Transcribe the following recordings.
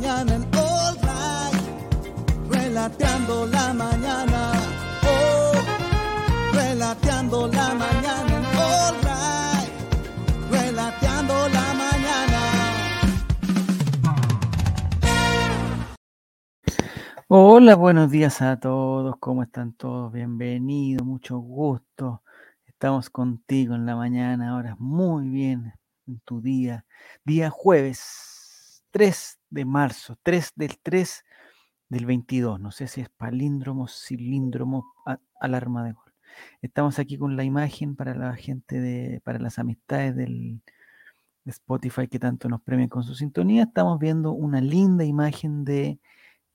mañana en All Right. Relateando la mañana. Oh, relateando la mañana en All Right. Relateando la mañana. Hola, buenos días a todos. ¿Cómo están todos? Bienvenidos, mucho gusto. Estamos contigo en la mañana, ahora muy bien en tu día. Día jueves 3 de marzo, 3 del 3 del 22. No sé si es palíndromo, cilíndromo, alarma de gol. Estamos aquí con la imagen para la gente de, para las amistades del de Spotify que tanto nos premian con su sintonía. Estamos viendo una linda imagen de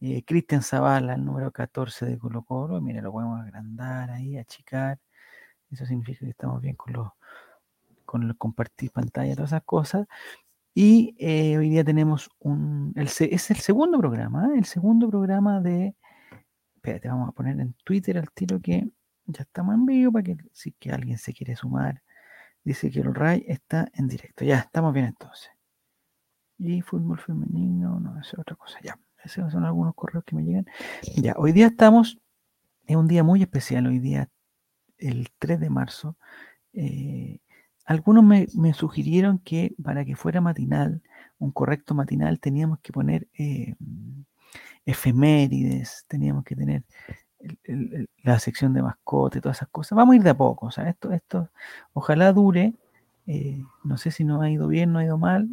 eh, Cristian Zavala, el número 14 de Colo Colo. Mira, lo podemos agrandar ahí, achicar. Eso significa que estamos bien con los con el compartir pantalla, todas esas cosas. Y eh, hoy día tenemos un, es el segundo programa, ¿eh? el segundo programa de, espérate, vamos a poner en Twitter al tiro que ya estamos en vivo para que si que alguien se quiere sumar, dice que el RAI está en directo, ya estamos bien entonces. Y fútbol femenino, no, eso es otra cosa, ya, esos son algunos correos que me llegan. Ya, hoy día estamos, es un día muy especial, hoy día, el 3 de marzo, eh, algunos me, sugirieron que para que fuera matinal, un correcto matinal, teníamos que poner eh, efemérides, teníamos que tener la sección de mascote, todas esas cosas. Vamos a ir de a poco, o sea, esto, esto ojalá dure. eh, no sé si nos ha ido bien, no ha ido mal.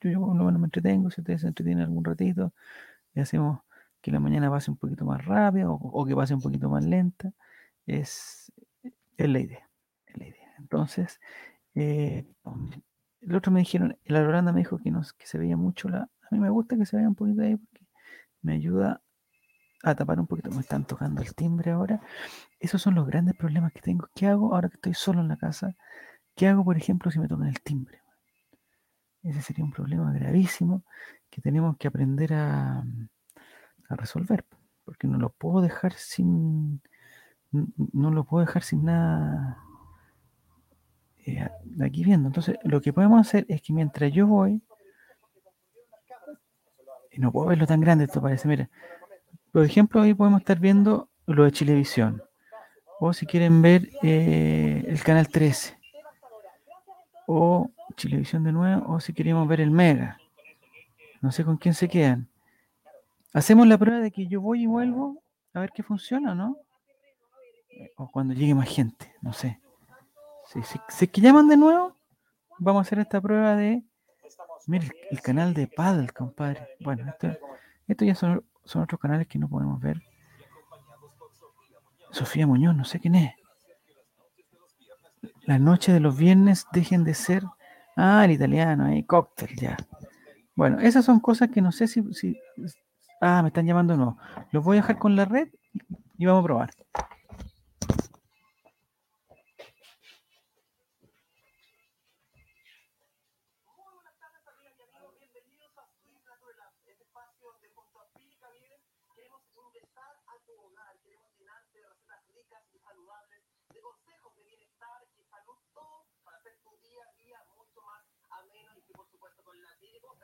Yo, yo lo menos me entretengo, si ustedes se entretienen algún ratito, y hacemos que la mañana pase un poquito más rápida o, que pase un poquito más lenta. Es, es la idea, es la idea. Entonces, eh, el otro me dijeron, la Loranda me dijo que, no, que se veía mucho la. A mí me gusta que se vea un poquito ahí porque me ayuda a tapar un poquito. Me están tocando el timbre ahora. Esos son los grandes problemas que tengo. ¿Qué hago ahora que estoy solo en la casa? ¿Qué hago, por ejemplo, si me tocan el timbre? Ese sería un problema gravísimo que tenemos que aprender a, a resolver. Porque no lo puedo dejar sin. No lo puedo dejar sin nada eh, aquí viendo. Entonces, lo que podemos hacer es que mientras yo voy, y no puedo verlo tan grande, esto parece, mira, por ejemplo, hoy podemos estar viendo lo de Chilevisión, o si quieren ver eh, el canal 13, o Chilevisión de nuevo, o si queremos ver el Mega. No sé con quién se quedan. Hacemos la prueba de que yo voy y vuelvo a ver qué funciona, ¿no? Eh, O cuando llegue más gente, no sé. Si, que llaman de nuevo, vamos a hacer esta prueba de. Mira, el, canal de Paddle, compadre. Bueno, esto, ya son, son otros canales que no podemos ver. Sofía Muñoz, no sé quién es. Las noches de los viernes dejen de ser. Ah, el italiano, ahí, cóctel, ya. Bueno, esas son cosas que no sé si. si ah, me están llamando no. Los voy a dejar con la red y vamos a probar. Así es, esto llegó pero a revolucionar las cocinas, yo sé que te- a ti te va a encantar. ¿Te gusta? Porque vamos a conocer tres máquinas que son las Power XL Air Fryer 5.3. Esa es la más grandecita. Tenemos la Power XL, que es esta que tengo yo aquí. La Super Set, que es esta pequeñita,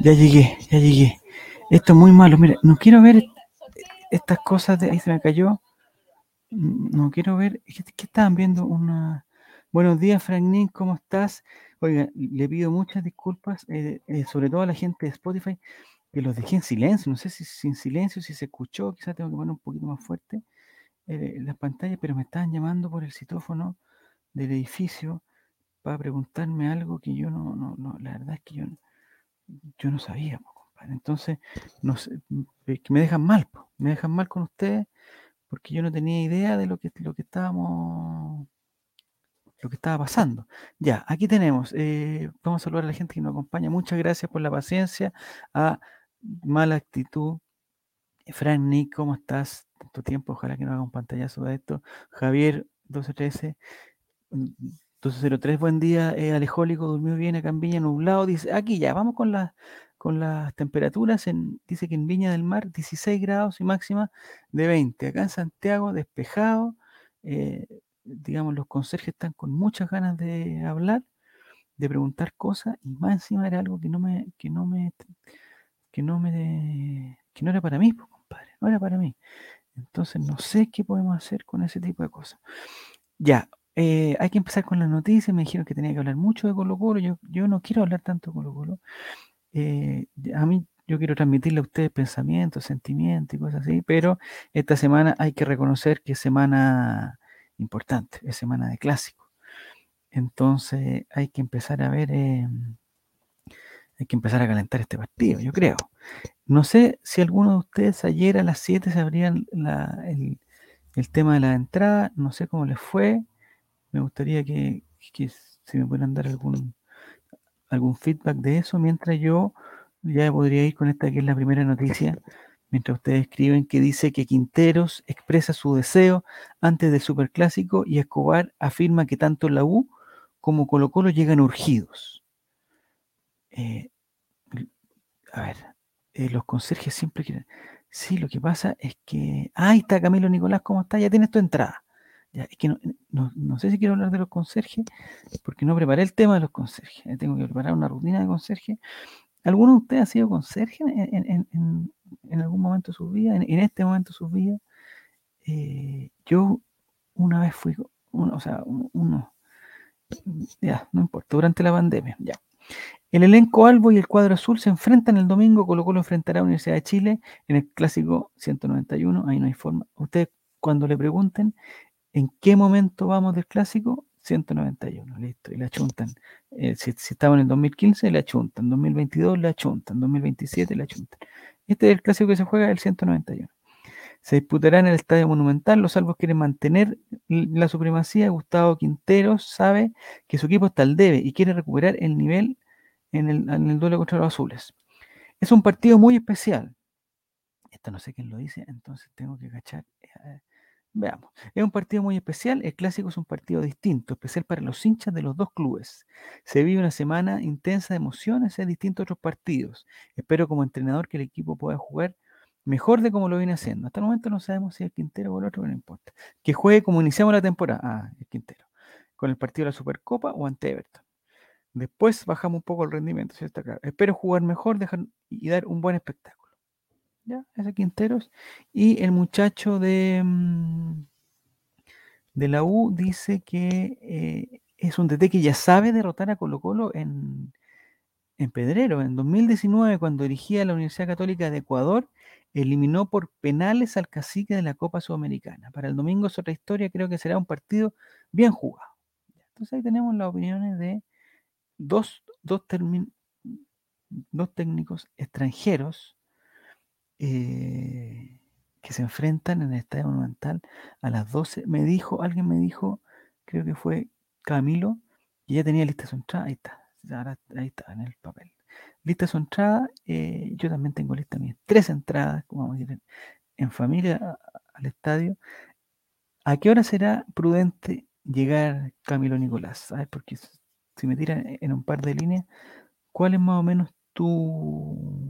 Ya llegué, ya llegué. Esto es muy malo. Mira, no quiero ver estas cosas de. Ahí se me cayó. No quiero ver. ¿Qué, qué estaban viendo? Una. Buenos días, Franklin, ¿cómo estás? Oiga, le pido muchas disculpas, eh, eh, sobre todo a la gente de Spotify, que los dejé en silencio. No sé si sin silencio, si se escuchó, quizás tengo que poner un poquito más fuerte eh, las pantallas, pero me estaban llamando por el citófono del edificio para preguntarme algo que yo no, no, no la verdad es que yo, no- yo no sabía, compadre. Entonces, no sé, eh, me dejan mal, me dejan mal con ustedes porque yo no tenía idea de lo que, lo que estábamos, lo que estaba pasando. Ya, aquí tenemos, eh, vamos a saludar a la gente que nos acompaña. Muchas gracias por la paciencia. A mala actitud. Frank Nick, ¿cómo estás? Tanto tiempo, ojalá que no haga un pantallazo de esto. Javier 1213, mm, 1203, buen día, eh, Alejólico, durmió bien acá en Viña, nublado, dice, aquí ya, vamos con las con las temperaturas, dice que en Viña del Mar 16 grados y máxima de 20. Acá en Santiago despejado, eh, digamos, los conserjes están con muchas ganas de hablar, de preguntar cosas, y más encima era algo que no me, que no me, que no me, que no era para mí, compadre, no era para mí. Entonces no sé qué podemos hacer con ese tipo de cosas. Ya, eh, hay que empezar con las noticias. Me dijeron que tenía que hablar mucho de Colo Colo. Yo, no quiero hablar tanto de Colo Colo. Eh, a mí yo quiero transmitirle a ustedes pensamientos, sentimientos y cosas así, pero esta semana hay que reconocer que es semana importante, es semana de clásico. Entonces hay que empezar a ver, eh, hay que empezar a calentar este partido, yo creo. No sé si alguno de ustedes ayer a las 7 se abrían el, tema de la entrada, no sé cómo les fue. Me gustaría que, que si me pudieran dar algún, algún feedback de eso, mientras yo ya podría ir con esta que es la primera noticia, mientras ustedes escriben que dice que Quinteros expresa su deseo antes del Superclásico y Escobar afirma que tanto la U como Colo Colo llegan urgidos. Eh, a ver, eh, los conserjes siempre quieren... Sí, lo que pasa es que... Ah, ahí está Camilo Nicolás, ¿cómo está? Ya tienes tu entrada. Es que no, no, no, sé si quiero hablar de los conserjes, porque no preparé el tema de los conserjes. Eh, tengo que preparar una rutina de conserje. ¿Alguno de ustedes ha sido conserje en, en algún momento de su vida? En, este momento de su vida. Eh, yo una vez fui, uno, o sea, uno, ya, no importa, durante la pandemia, ya. El elenco Albo y el cuadro azul se enfrentan el domingo, Colo Colo enfrentará a la Universidad de Chile en el clásico 191, ahí no hay forma. Ustedes cuando le pregunten, ¿En qué momento vamos del clásico? 191, listo, y la chuntan. Eh, si, si, en el 2015, la chuntan. 2022, la chuntan. 2027, la chuntan. Este es el clásico que se juega, el 191. Se disputará en el Estadio Monumental. Los salvos quieren mantener la supremacía. Gustavo Quinteros sabe que su equipo está al debe y quiere recuperar el nivel en el, en el duelo contra los azules. Es un partido muy especial. Esto no sé quién lo dice, entonces tengo que cachar. Eh, Veamos, es un partido muy especial, el clásico es un partido distinto, especial para los hinchas de los dos clubes. Se vive una semana intensa de emociones, es distinto a otros partidos. Espero como entrenador que el equipo pueda jugar mejor de como lo viene haciendo. Hasta el momento no sabemos si es Quintero o el otro, pero no importa. Que juegue como iniciamos la temporada, ah, el Quintero, con el partido de la Supercopa o ante Everton. Después bajamos un poco el rendimiento, ¿cierto? Espero jugar mejor dejar, y dar un buen espectáculo. Y el muchacho de, mm, de la U dice que eh, es un DT que ya sabe derrotar a Colo Colo en, en Pedrero. En 2019, cuando dirigía la Universidad Católica de Ecuador, eliminó por penales al cacique de la Copa Sudamericana. Para el domingo es otra historia, creo que será un partido bien jugado. Entonces ahí tenemos las opiniones de dos, dos técnicos extranjeros eh, que se enfrentan en el Estadio Monumental a las 12. Me dijo, alguien me dijo, creo que fue Camilo, que ya tenía lista su entrada. Ahí está, ahora, ahí está, en el papel. Lista su entrada, eh, yo también tengo lista mis tres entradas, como vamos a decir, en, familia al estadio. ¿A qué hora será prudente llegar Camilo Nicolás? ¿Sabes? Porque si me tiran en un par de líneas, ¿cuál es más o menos tu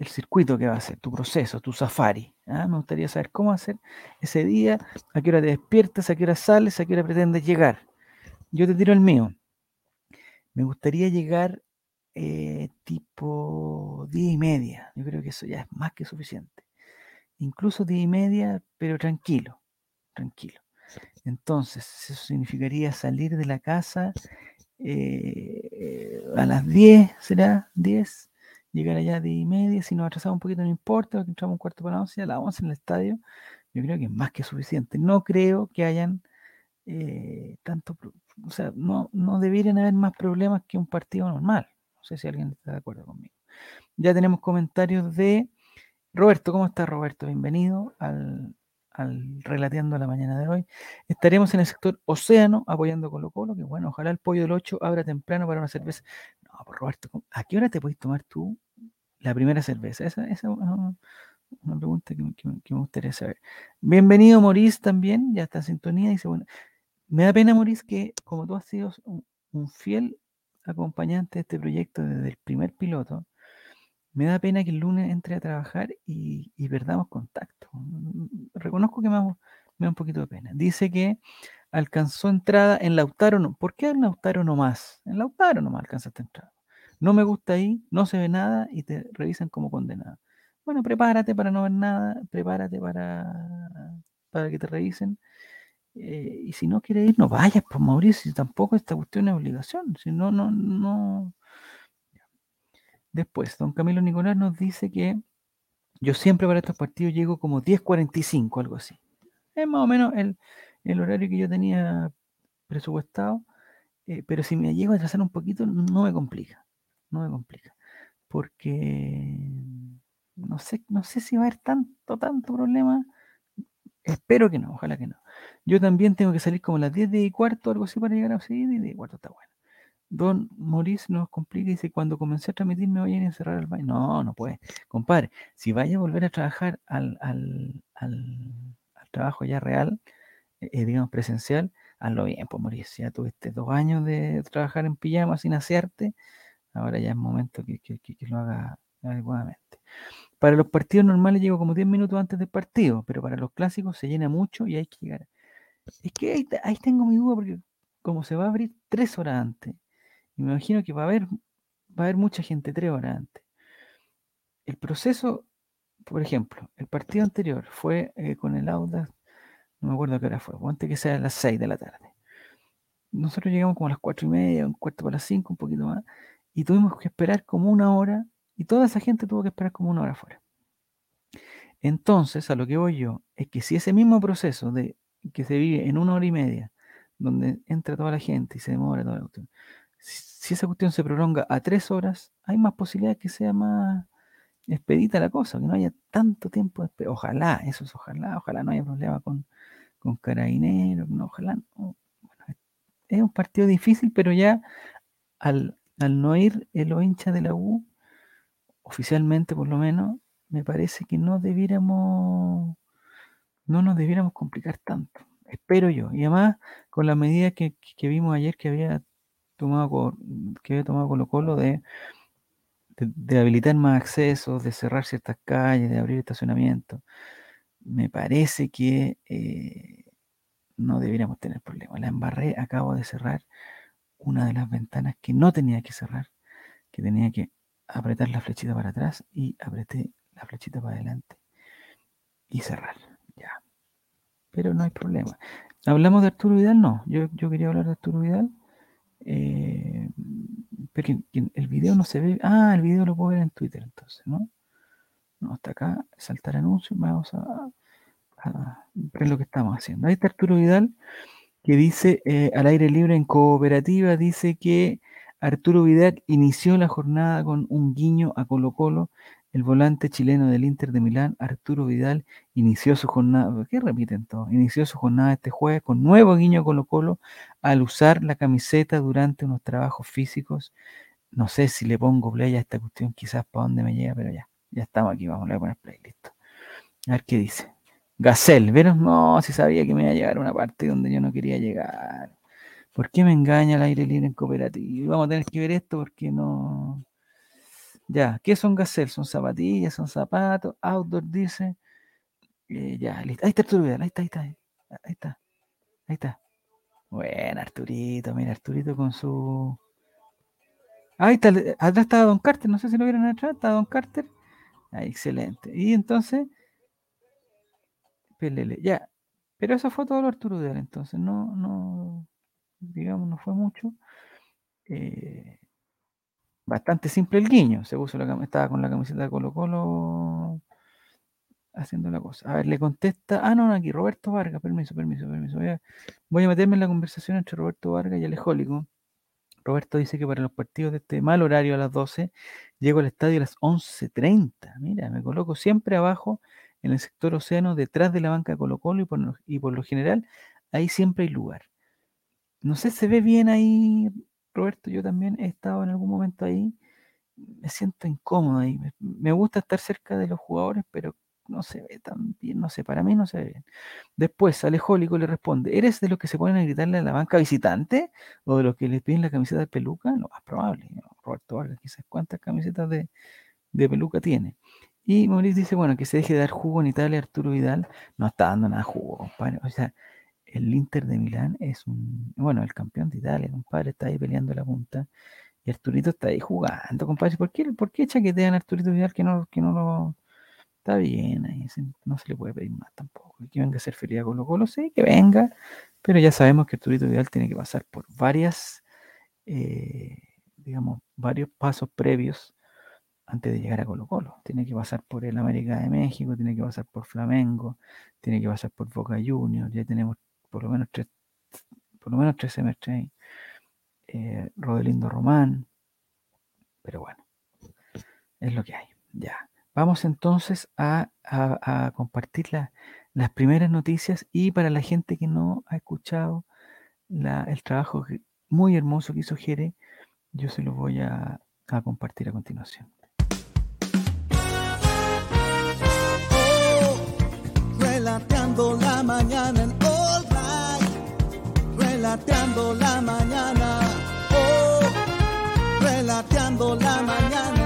el circuito que va a hacer, tu proceso, tu safari. ¿ah? Me gustaría saber cómo hacer ese día, a qué hora te despiertas, a qué hora sales, a qué hora pretendes llegar. Yo te tiro el mío. Me gustaría llegar eh, tipo día y media. Yo creo que eso ya es más que suficiente. Incluso día y media, pero tranquilo, tranquilo. Entonces, eso significaría salir de la casa eh, a las 10, ¿será? 10 llegar allá de y media, si nos atrasamos un poquito no importa, porque entramos un cuarto para la once, a las 11 en el estadio, yo creo que es más que suficiente. No creo que hayan eh, tanto, o sea, no, no deberían haber más problemas que un partido normal. No sé si alguien está de acuerdo conmigo. Ya tenemos comentarios de Roberto. ¿Cómo está Roberto? Bienvenido al, al Relateando la mañana de hoy. Estaremos en el sector Océano apoyando Colo Colo, que bueno, ojalá el pollo del 8 abra temprano para una cerveza. Roberto, ¿a qué hora te puedes tomar tú la primera cerveza? Esa, es una, pregunta que, me- que que gustaría saber. Bienvenido, Maurice, también, ya está en sintonía. Dice, bueno, me da pena, Maurice, que como tú has sido un, fiel acompañante de este proyecto desde el primer piloto, me da pena que el lunes entre a trabajar y, perdamos contacto. Mm, Reconozco que me da, un- me da un poquito de pena. Dice que alcanzó entrada en Lautaro. No. ¿Por qué en Lautaro no más? En Lautaro nomás alcanzaste entrada. No me gusta ahí, no se ve nada y te revisan como condenado. Bueno, prepárate para no ver nada, prepárate para, para que te revisen. eh, y si no quieres ir, no vayas, pues Mauricio, tampoco esta cuestión es obligación. Si no, no, no. Después, don Camilo Nicolás nos dice que yo siempre para estos partidos llego como 10.45, algo así. Es más o menos el, el horario que yo tenía presupuestado, eh, pero si me llego a atrasar un poquito, no me complica, no me complica, porque no sé, no sé si va a haber tanto, tanto problema. Espero que no, ojalá que no. Yo también tengo que salir como a las 10 y cuarto, algo así, para llegar a 10 y cuarto está bueno. Don Maurice nos complica y dice, cuando comencé a transmitir me voy a encerrar al baño. No, no puede. Compadre, si vaya a volver a trabajar al, al, al trabajo ya real, eh, digamos presencial, hazlo bien, pues Maurice. Ya tuviste dos años de trabajar en pijama sin asearte, ahora ya es momento que, que, que, lo haga adecuadamente. Para los partidos normales llego como 10 minutos antes del partido, pero para los clásicos se llena mucho y hay que llegar. Es que ahí, ahí tengo mi duda porque como se va a abrir tres horas antes, y me imagino que va a haber, va a haber mucha gente tres horas antes. El proceso, por ejemplo, el partido anterior fue eh, con el Audax, no me acuerdo qué hora fue, antes que sea a las 6 de la tarde. Nosotros llegamos como a las cuatro y media, un cuarto para las 5, un poquito más, y tuvimos que esperar como una hora, y toda esa gente tuvo que esperar como una hora afuera. Entonces, a lo que voy yo, es que si ese mismo proceso de que se vive en una hora y media, donde entra toda la gente y se demora toda la cuestión, si, esa cuestión se prolonga a tres horas, hay más posibilidad que sea más expedita la cosa, que no haya tanto tiempo de. Ojalá, eso es ojalá, ojalá no haya problema con, con carabineros, no, ojalá. no. Bueno, es- un partido difícil, pero ya al, al no ir en los hinchas de la U, oficialmente por lo menos, me parece que no debiéramos, no nos debiéramos complicar tanto. Espero yo. Y además, con las medidas que, que- vimos ayer que había tomado que había tomado Colo Colo de, de habilitar más accesos, de cerrar ciertas calles, de abrir estacionamientos, me parece que eh, no debiéramos tener problemas. La embarré, acabo de cerrar una de las ventanas que no tenía que cerrar, que tenía que apretar la flechita para atrás y apreté la flechita para adelante y cerrar. Ya. Pero no hay problema. ¿Hablamos de Arturo Vidal? No. Yo, yo quería hablar de Arturo Vidal. eh, el video no se ve. Ah, el video lo puedo ver en Twitter entonces, ¿no? No, hasta acá, saltar anuncios, vamos a, a ver lo que estamos haciendo. Ahí está Arturo Vidal, que dice eh, al aire libre en cooperativa, dice que Arturo Vidal inició la jornada con un guiño a Colo Colo. El volante chileno del Inter de Milán, Arturo Vidal, inició su jornada, ¿por ¿qué repiten todo? Inició su jornada este jueves con nuevo guiño a Colo Colo al usar la camiseta durante unos trabajos físicos. No sé si le pongo play a esta cuestión, quizás para dónde me llega, pero ya, ya estamos aquí, vamos a poner play, listo. A ver qué dice. Gacel, ¿vieron? No, si sabía que me iba a llegar a una parte donde yo no quería llegar. ¿Por qué me engaña el aire libre en cooperativa? Vamos a tener que ver esto porque no. Ya, ¿qué son Gacel? Son zapatillas, son zapatos, outdoor dice. Eh, ya, listo. Ahí está Arturo ahí está, ahí está. Ahí está, ahí está. Bueno, Arturito, mira, Arturito con su. Ahí está, atrás estaba Don Carter, no sé si lo vieron atrás, está Don Carter. Ah, excelente. Y entonces, pelele, ya. Pero esa fue todo lo Arturo Vidal, entonces, no, no, digamos, no fue mucho. Eh, bastante simple el guiño. Se puso la estaba con la camiseta de Colo Colo haciendo la cosa. A ver, le contesta. Ah, no, no, aquí, Roberto Vargas, permiso, permiso, permiso. Voy a, voy a meterme en la conversación entre Roberto Vargas y Alejólico. Roberto dice que para los partidos de este mal horario a las 12, llego al estadio a las 11.30. Mira, me coloco siempre abajo en el sector océano, detrás de la banca Colo Colo y por, y por lo general ahí siempre hay lugar. No sé, se ve bien ahí, Roberto, yo también he estado en algún momento ahí me siento incómodo ahí. Me gusta estar cerca de los jugadores, pero no se ve tan bien, no sé, para mí no se ve bien. Después, Alejólico le responde, ¿eres de los que se ponen a gritarle a la banca visitante? ¿O de los que le piden la camiseta de peluca? No, más probable. Roberto Vargas, quizás cuántas camisetas de, de peluca tiene. Y Mauricio dice, bueno, que se deje de dar jugo en Italia, Arturo Vidal no está dando nada jugo, compadre. O sea, el Inter de Milán es un, bueno, el campeón de Italia, compadre, está ahí peleando la punta. Y Arturito está ahí jugando, compadre. ¿Por qué, por qué chaquetean a Arturito Vidal que no, que no lo... Está bien, ahí no se le puede pedir más tampoco. Que venga a hacer feria Colo Colo, sí, que venga. Pero ya sabemos que Arturito Vidal tiene que pasar por varias, eh, digamos, varios pasos previos antes de llegar a Colo Colo. Tiene que pasar por el América de México, tiene que pasar por Flamengo, tiene que pasar por Boca Juniors, ya tenemos por lo menos tres, por lo menos tres semestres ahí. Eh, Rodelindo Román, pero bueno, es lo que hay. Ya. Vamos entonces a, a- compartir la- las primeras noticias y para la gente que no ha escuchado la- el trabajo muy hermoso que hizo Jere, yo se lo voy a, a compartir a continuación. Relateando la mañana en All Right. Relateando la mañana. Oh, relateando la mañana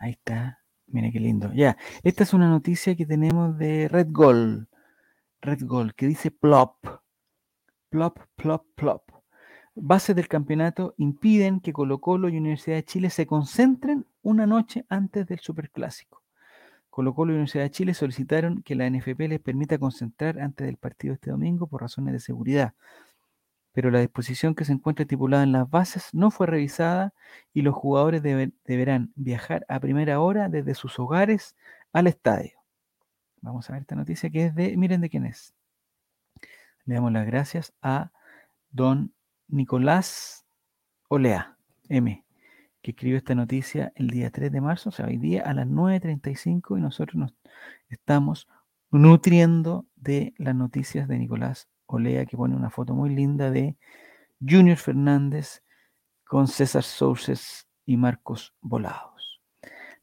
Ahí está. Mira qué lindo. Ya, esta es una noticia que tenemos de Red Gold. Red Gold, que dice plop. Plop, plop, plop. Bases del campeonato impiden que Colo Colo y Universidad de Chile se concentren una noche antes del Superclásico. Colo Colo y Universidad de Chile solicitaron que la NFP les permita concentrar antes del partido este domingo por razones de seguridad. Pero la disposición que se encuentra estipulada en las bases no fue revisada y los jugadores debe- deberán viajar a primera hora desde sus hogares al estadio. Vamos a ver esta noticia que es de, miren de quién es. Le damos las gracias a don Nicolás Olea, M, que escribió esta noticia el día 3 de marzo, o sea, hoy día a las 9.35 y nosotros nos estamos nutriendo de las noticias de Nicolás Olea, que pone una foto muy linda de Junior Fernández con César Souses y Marcos Volados.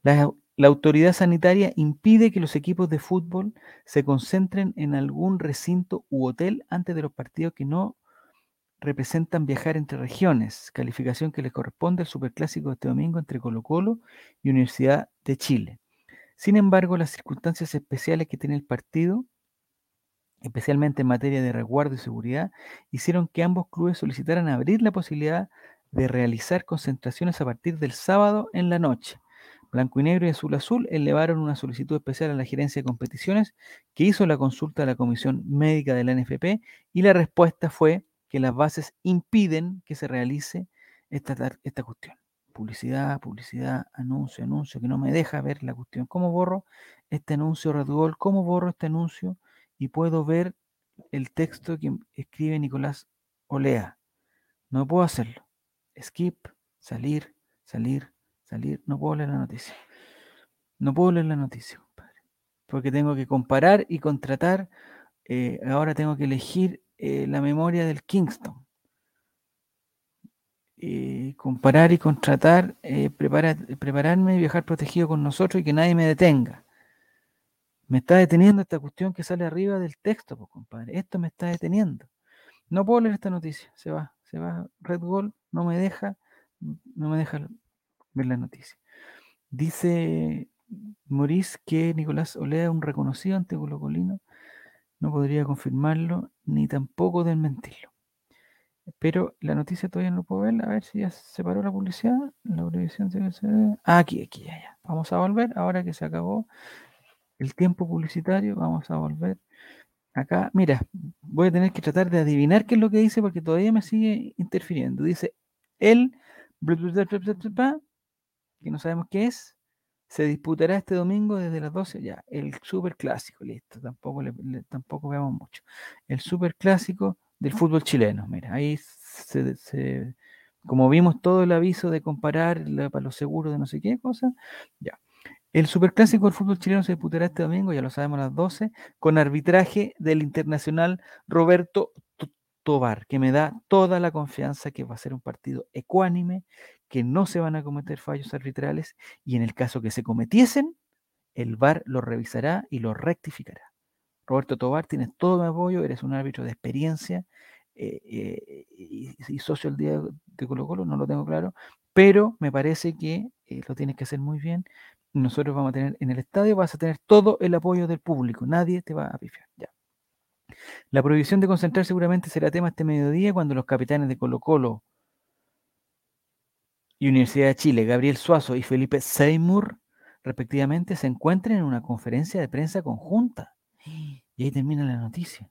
La, la autoridad sanitaria impide que los equipos de fútbol se concentren en algún recinto u hotel antes de los partidos que no representan viajar entre regiones, calificación que les corresponde al superclásico de este domingo entre Colo Colo y Universidad de Chile. Sin embargo, las circunstancias especiales que tiene el partido, especialmente en materia de resguardo y seguridad, hicieron que ambos clubes solicitaran abrir la posibilidad de realizar concentraciones a partir del sábado en la noche. Blanco y Negro y Azul Azul elevaron una solicitud especial a la gerencia de competiciones que hizo la consulta a la Comisión Médica de la NFP y la respuesta fue que las bases impiden que se realice esta, esta cuestión. Publicidad, publicidad, anuncio, anuncio, que no me deja ver la cuestión. ¿Cómo borro este anuncio Red Bull? ¿Cómo borro este anuncio? Y puedo ver el texto que escribe Nicolás Olea. No puedo hacerlo. Skip, salir, salir, salir. No puedo leer la noticia. No puedo leer la noticia, compadre. Porque tengo que comparar y contratar. eh, ahora tengo que elegir eh, la memoria del Kingston. Comparar y contratar, eh, prepara- prepararme y viajar protegido con nosotros y que nadie me detenga. Me está deteniendo esta cuestión que sale arriba del texto, pues, compadre. Esto me está deteniendo. No puedo leer esta noticia. Se va, se va. Red Bull no me deja, no me deja ver la noticia. Dice Maurice que Nicolás Olea es un reconocido anticolocolino. No podría confirmarlo ni tampoco desmentirlo. Pero la noticia todavía no puedo verla. A ver si ya se paró la publicidad. La televisión se- se- Ah, aquí, aquí, ya, ya. Vamos a volver. Ahora que se acabó el tiempo publicitario, vamos a volver acá. Mira, voy a tener que tratar de adivinar qué es lo que dice porque todavía me sigue interfiriendo. Dice, el que no sabemos qué es, se disputará este domingo desde las 12, ya, el super clásico, listo, tampoco, le- tampoco veamos mucho. El super clásico del fútbol chileno, mira, ahí se, como vimos todo el aviso de comparar para los seguros de no sé qué cosa, ya. El superclásico del fútbol chileno se disputará este domingo, ya lo sabemos a las 12, con arbitraje del internacional Roberto Tobar, que me da toda la confianza que va a ser un partido ecuánime, que no se van a cometer fallos arbitrales y en el caso que se cometiesen, el VAR lo revisará y lo rectificará. Roberto Tobar, tienes todo mi apoyo, eres un árbitro de experiencia eh, eh, y, y socio del día de Colo Colo, no lo tengo claro, pero me parece que eh, lo tienes que hacer muy bien. Nosotros vamos a tener en el estadio, vas a tener todo el apoyo del público, nadie te va a pifiar. Ya. La prohibición de concentrar seguramente será tema este mediodía cuando los capitanes de Colo Colo y Universidad de Chile, Gabriel Suazo y Felipe Seymour, respectivamente, se encuentren en una conferencia de prensa conjunta. Y ahí termina la noticia.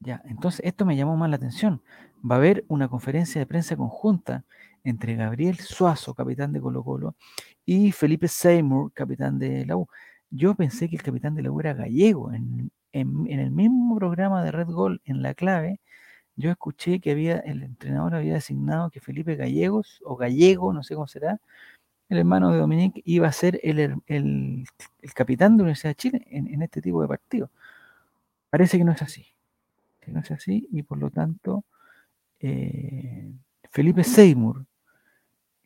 Ya, entonces esto me llamó más la atención. Va a haber una conferencia de prensa conjunta entre Gabriel Suazo, capitán de Colo Colo, y Felipe Seymour, capitán de la U. Yo pensé que el capitán de la U era gallego. En, en- el mismo programa de Red Gol, en la clave, yo escuché que había, el entrenador había designado que Felipe Gallegos, o Gallego, no sé cómo será, el hermano de Dominique, iba a ser el, el- capitán de la Universidad de Chile en, en este tipo de partido. Parece que no es así. Que no es así, y por lo tanto, eh, Felipe Seymour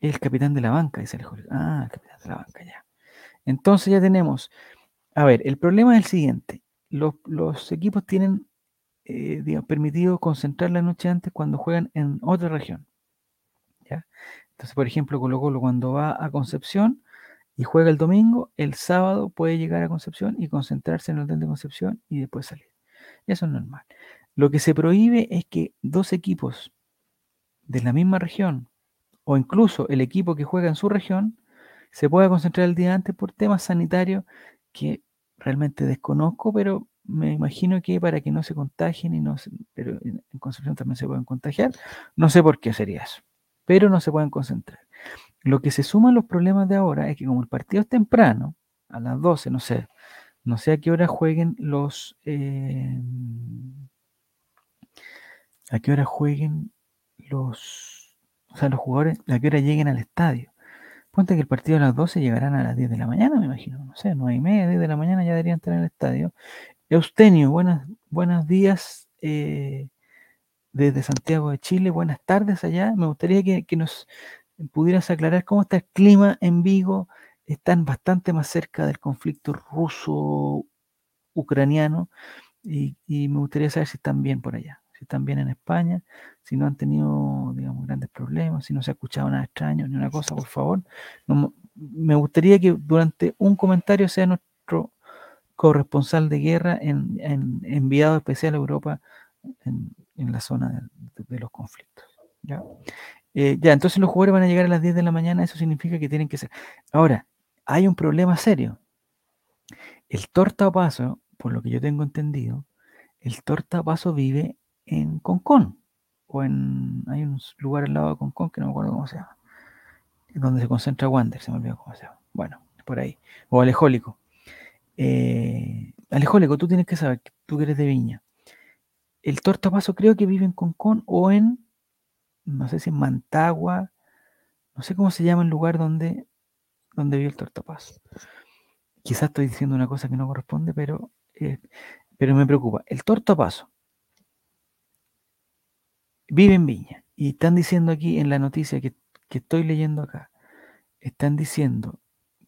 el capitán de la banca, dice el Jorge. Ah, el capitán de la banca, ya. Entonces ya tenemos. A ver, el problema es el siguiente. Los, equipos tienen eh, permitido concentrar la noche antes cuando juegan en otra región. ¿ya? Entonces, por ejemplo, Colo Colo cuando va a Concepción y juega el domingo, el sábado puede llegar a Concepción y concentrarse en el hotel de Concepción y después salir. Eso es normal. Lo que se prohíbe es que dos equipos de la misma región o incluso el equipo que juega en su región se pueda concentrar el día antes por temas sanitarios que realmente desconozco, pero me imagino que para que no se contagien y no se- pero en, Concepción también se pueden contagiar. No sé por qué sería eso, pero no se pueden concentrar. Lo que se suma a los problemas de ahora es que como el partido es temprano, a las 12, no sé, no sé a qué hora jueguen los eh, a qué hora jueguen los o sea, los jugadores, a qué hora lleguen al estadio. Ponte que el partido a las 12 llegarán a las 10 de la mañana, me imagino. No sé, 9 y media, 10 de la mañana ya deberían estar en el estadio. Eustenio, buenas, buenos días eh, desde Santiago de Chile. Buenas tardes allá. Me gustaría que, que nos pudieras aclarar cómo está el clima en Vigo. Están bastante más cerca del conflicto ruso-ucraniano y, y me gustaría saber si están bien por allá, si están bien en España, si no han tenido, digamos, grandes problemas, si no se ha escuchado nada extraño ni una cosa, por favor. Me gustaría que durante un comentario sea nuestro corresponsal de guerra en, en- enviado especial a Europa en, la zona de los conflictos. ¿ya? Eh, ya, entonces los jugadores van a llegar a las 10 de la mañana, eso significa que tienen que ser. Ahora, hay un problema serio. El tortapaso, por lo que yo tengo entendido, el tortapaso vive en Concón. O en. Hay un lugar al lado de Concón que no me acuerdo cómo se llama. Donde se concentra Wander, se me olvidó cómo se llama. Bueno, por ahí. O Alejólico. Eh, Alejólico, tú tienes que saber, tú que eres de Viña. El tortapaso creo que vive en Concón o en. No sé si en Mantagua. No sé cómo se llama el lugar donde, donde vive el tortapaso. Quizás estoy diciendo una cosa que no corresponde, pero, eh, pero me preocupa. El tortapaso vive en Viña y están diciendo aquí en la noticia que, que estoy leyendo acá, están diciendo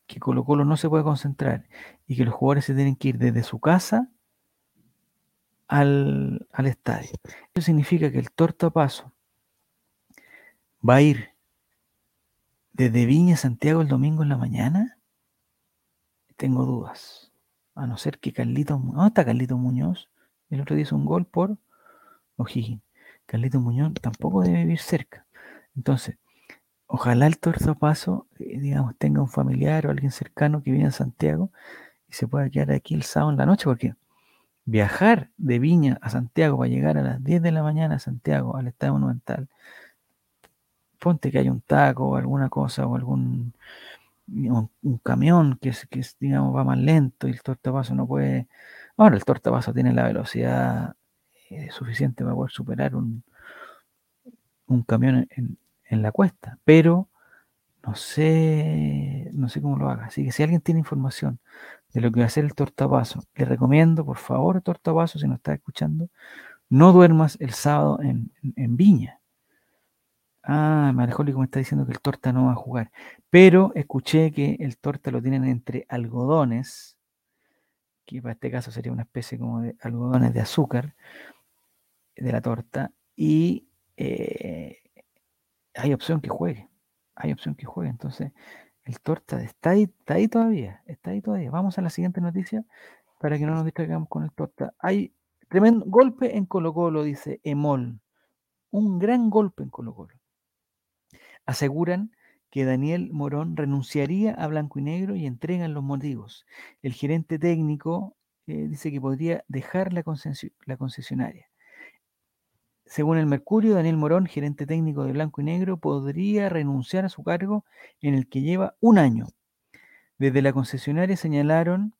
que Colo Colo no se puede concentrar y que los jugadores se tienen que ir desde su casa al, al estadio. Eso significa que el tortapaso va a ir desde Viña a Santiago el domingo en la mañana. Tengo dudas. A no ser que Carlitos ¿Dónde está Carlitos Muñoz? El otro día hizo un gol por O'Higgins. Carlitos Muñoz tampoco debe vivir cerca. Entonces, ojalá el tortapaso, eh, digamos, tenga un familiar o alguien cercano que vive en Santiago y se pueda quedar aquí el sábado en la noche, porque viajar de Viña a Santiago para llegar a las 10 de la mañana a Santiago, al Estadio Monumental, ponte que hay un taco o alguna cosa o algún un, camión que, que digamos va más lento y el tortapaso no puede. Ahora el tortapaso tiene la velocidad eh, suficiente para poder superar un, un camión en, en la cuesta, pero No sé, no sé cómo lo haga. Así que si alguien tiene información de lo que va a ser el tortapaso, le recomiendo, por favor, tortapaso, si no está escuchando, no duermas el sábado en, en- Viña. Ah, Marejólico me está diciendo que el torta no va a jugar. Pero escuché que el torta lo tienen entre algodones, que para este caso sería una especie como de algodones de azúcar de la torta, y eh, hay opción que juegue. Hay opción que juegue. Entonces, el torta está ahí, está ahí todavía. Está ahí todavía. Vamos a la siguiente noticia para que no nos distraigamos con el torta. Hay tremendo golpe en Colo Colo, dice Emol. Un gran golpe en Colo Colo. Aseguran que Daniel Morón renunciaría a Blanco y Negro y entregan los motivos. El gerente técnico eh, dice que podría dejar la, la concesionaria. Según el Mercurio, Daniel Morón, gerente técnico de Blanco y Negro, podría renunciar a su cargo en el que lleva un año. Desde la concesionaria señalaron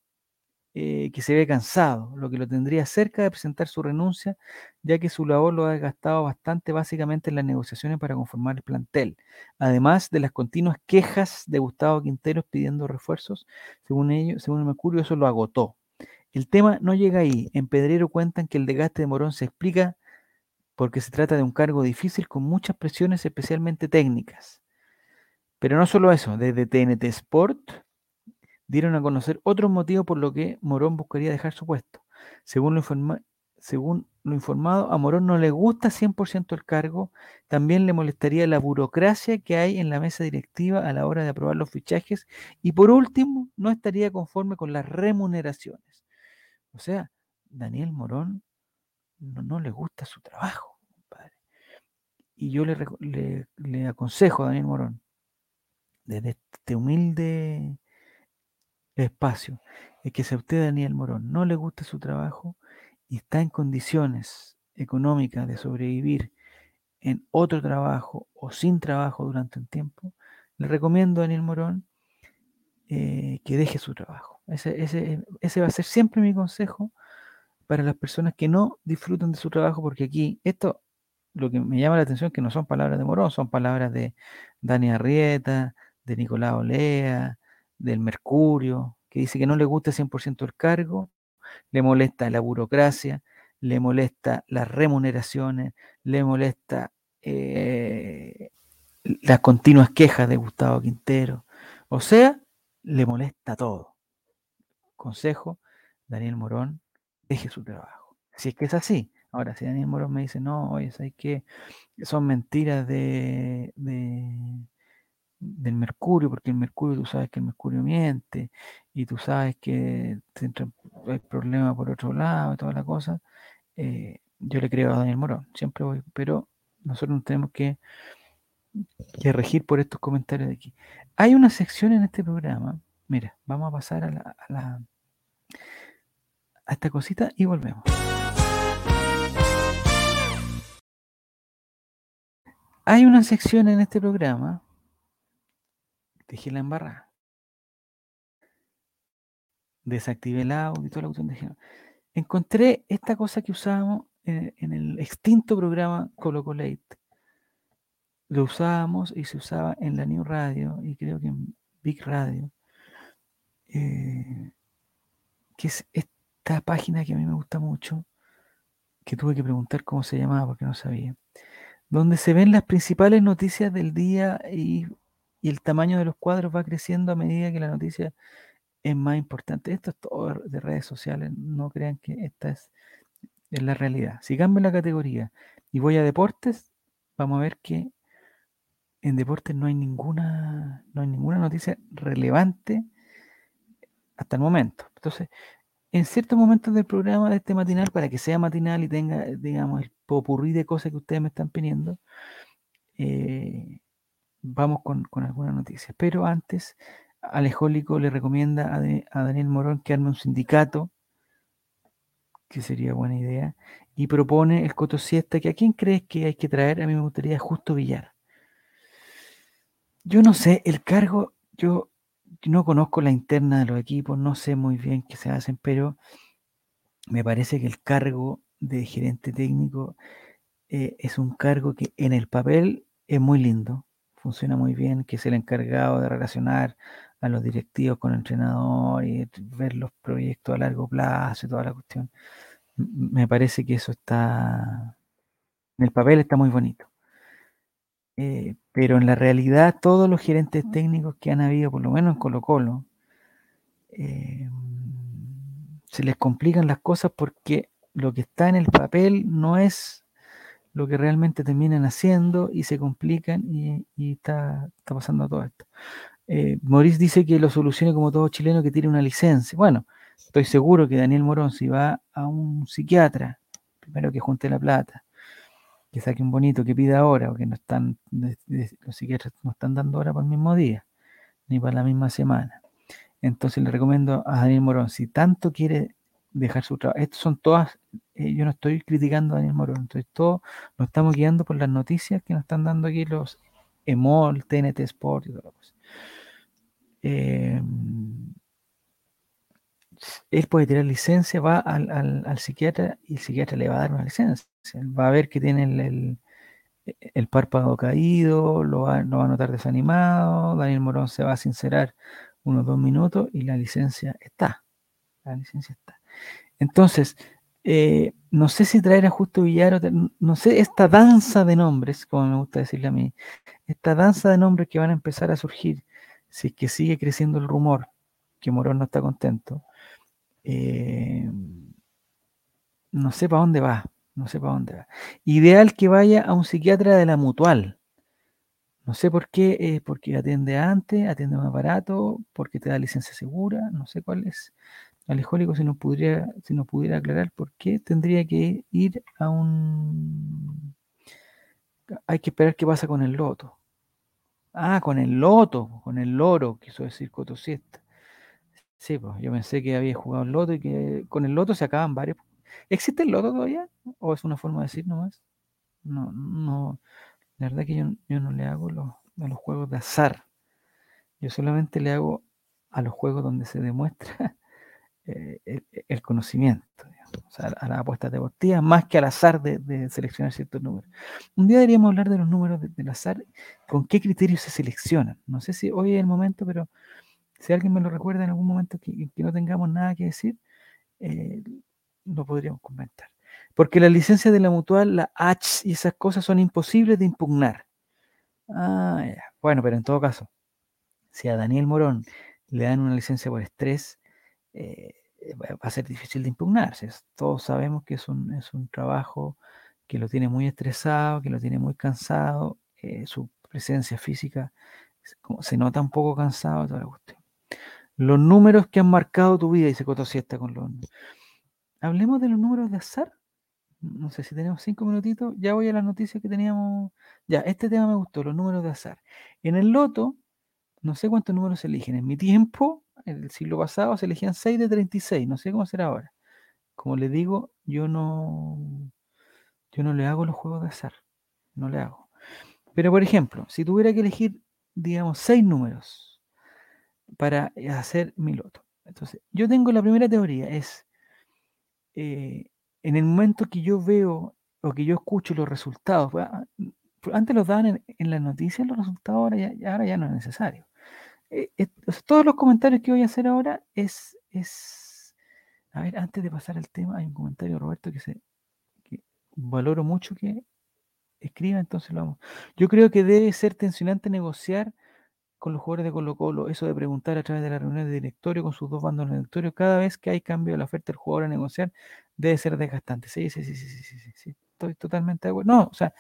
eh, que se ve cansado, lo que lo tendría cerca de presentar su renuncia, ya que su labor lo ha gastado bastante básicamente en las negociaciones para conformar el plantel, además de las continuas quejas de Gustavo Quinteros pidiendo refuerzos, según ellos, según el Mercurio, eso lo agotó. El tema no llega ahí. En Pedrero cuentan que el desgaste de Morón se explica porque se trata de un cargo difícil con muchas presiones, especialmente técnicas. Pero no solo eso, desde TNT Sport dieron a conocer otros motivos por lo que Morón buscaría dejar su puesto. Según lo, informado, a Morón no le gusta 100% el cargo, también le molestaría la burocracia que hay en la mesa directiva a la hora de aprobar los fichajes y por último, no estaría conforme con las remuneraciones. O sea, Daniel Morón no, le gusta su trabajo. Y yo le, le aconsejo a Daniel Morón, desde este humilde espacio, es que si a usted, Daniel Morón, no le gusta su trabajo y está en condiciones económicas de sobrevivir en otro trabajo o sin trabajo durante un tiempo, le recomiendo a Daniel Morón eh, que deje su trabajo. Ese, ese, ese va a ser siempre mi consejo para las personas que no disfrutan de su trabajo, porque aquí esto, lo que me llama la atención es que no son palabras de Morón, son palabras de Dani Arrieta, de Nicolás Olea, del Mercurio, que dice que no le gusta 100% el cargo, le molesta la burocracia, le molesta las remuneraciones, le molesta eh, las continuas quejas de Gustavo Quintero, o sea, le molesta todo. Consejo, Daniel Morón, deje su trabajo. Si es que es así. Ahora, si Daniel Morón me dice, no, oye, ¿sabes qué? Son mentiras de, de- del Mercurio, porque el Mercurio, tú sabes que el Mercurio miente, y tú sabes que te entra el problema por otro lado y toda la cosa. eh, yo le creo a Daniel Morón, siempre voy, pero nosotros nos tenemos que, que regir por estos comentarios de aquí. Hay una sección en este programa, mira, vamos a pasar a la- a esta cosita y volvemos. Hay una sección en este programa, dejé la embarrada. Desactivé el audio y toda la cuestión dejé. Encontré esta cosa que usábamos en, el extinto programa Colo Colate. Lo usábamos y se usaba en la New Radio y creo que en Big Radio. eh, que es esta página que a mí me gusta mucho, que tuve que preguntar cómo se llamaba porque no sabía, donde se ven las principales noticias del día y, el tamaño de los cuadros va creciendo a medida que la noticia es más importante. Esto es todo de redes sociales, no crean que esta es, es la realidad. Si cambio la categoría y voy a deportes, vamos a ver que en deportes no hay ninguna, no hay ninguna noticia relevante hasta el momento. Entonces, en ciertos momentos del programa de este matinal, para que sea matinal y tenga, digamos, el popurrí de cosas que ustedes me están pidiendo, eh, vamos con, algunas noticias. Pero antes, Alejólico le recomienda a Daniel Morón que arme un sindicato, que sería buena idea, y propone el Coto Siesta, que a quién crees que hay que traer, a mí me gustaría Justo Villar. Yo no sé, el cargo, yo no conozco la interna de los equipos, no sé muy bien qué se hacen, pero me parece que el cargo de gerente técnico eh, es un cargo que en el papel es muy lindo, funciona muy bien, que es el encargado de relacionar a los directivos con el entrenador y ver los proyectos a largo plazo y toda la cuestión. Me parece que eso está, en el papel está muy bonito. Eh, pero en la realidad todos los gerentes técnicos que han habido, por lo menos en Colo Colo, eh, se les complican las cosas porque lo que está en el papel no es lo que realmente terminan haciendo y se complican y, y está, está pasando todo esto. Eh, Maurice dice que lo solucione como todo chileno que tiene una licencia. Bueno, estoy seguro que Daniel Morón, si va a un psiquiatra, primero que junte la plata, que saque un bonito, que pida hora, porque no están, los psiquiatras no están dando hora para el mismo día, ni para la misma semana. Entonces le recomiendo a Daniel Morón, si tanto quiere dejar su trabajo, estas son todas, eh, yo no estoy criticando a Daniel Morón, entonces todo nos estamos guiando por las noticias que nos están dando aquí los EMOL, TNT Sport y toda la cosa. Eh, él puede tirar licencia, va al, al- psiquiatra y el psiquiatra le va a dar una licencia. Va a ver que tiene el, el- párpado caído, lo va, va a notar desanimado, Daniel Morón se va a sincerar unos dos minutos y la licencia está. La licencia está. Entonces, eh, no sé si traer a Justo Villar, no sé, esta danza de nombres, como me gusta decirle a mí, esta danza de nombres que van a empezar a surgir, si es que sigue creciendo el rumor que Morón no está contento, eh, no sé para dónde va, no sé para dónde va. Ideal que vaya a un psiquiatra de la mutual. No sé por qué, porque atiende antes, atiende más barato, porque te da licencia segura, no sé cuál es. Alejólico, si nos pudiera, si nos pudiera aclarar por qué tendría que ir a un... Hay que esperar qué pasa con el loto. Ah, con el loto, con el loro, quiso decir Cotosiesta. Sí, pues yo pensé que había jugado el loto y que con el loto se acaban varios. ¿Existe el loto todavía? ¿O es una forma de decir nomás? No, no. La verdad que yo, no le hago los, a los juegos de azar. Yo solamente le hago a los juegos donde se demuestra eh, el, conocimiento, o sea, a las apuestas deportivas, más que al azar de, de seleccionar ciertos números. Un día deberíamos hablar de los números de- del azar, con qué criterios se seleccionan. No sé si hoy es el momento, pero si alguien me lo recuerda en algún momento que, no tengamos nada que decir, eh, lo podríamos comentar. Porque las licencias de la mutual, la H y esas cosas son imposibles de impugnar. Ah, ya. Bueno, pero en todo caso, si a Daniel Morón le dan una licencia por estrés, eh, va a ser difícil de impugnarse. Todos sabemos que es un, trabajo que lo tiene muy estresado, que lo tiene muy cansado, eh, su presencia física se nota un poco cansado, toda la cuestión. Los números que han marcado tu vida, dice Coto Siesta con los... Hablemos de los números de azar. No sé si tenemos cinco minutitos. Ya voy a las noticias que teníamos. Ya, este tema me gustó, los números de azar. En el loto, no sé cuántos números se eligen. En mi tiempo, en el siglo pasado, se elegían 6 de 36. No sé cómo será ahora. Como les digo, yo no, yo no le hago los juegos de azar. No le hago. Pero, por ejemplo, si tuviera que elegir, digamos, seis números para eh, hacer mi loto. Entonces, yo tengo la primera teoría, es eh, en el momento que yo veo o que yo escucho los resultados, pues, ah, pues, antes los daban en, en las noticias los resultados, ahora ya, ahora ya no es necesario. Eh, eh, todos los comentarios que voy a hacer ahora es, es, a ver, antes de pasar al tema, hay un comentario, Roberto, que, se, que valoro mucho que escriba, entonces lo vamos. Yo creo que debe ser tensionante negociar con los jugadores de Colo Colo, eso de preguntar a través de la reunión de directorio con sus dos bandos el directorio, cada vez que hay cambio de la oferta del jugador a negociar, debe ser desgastante. Sí, sí, sí, sí, sí, sí, sí, estoy totalmente de acuerdo. No, o sea,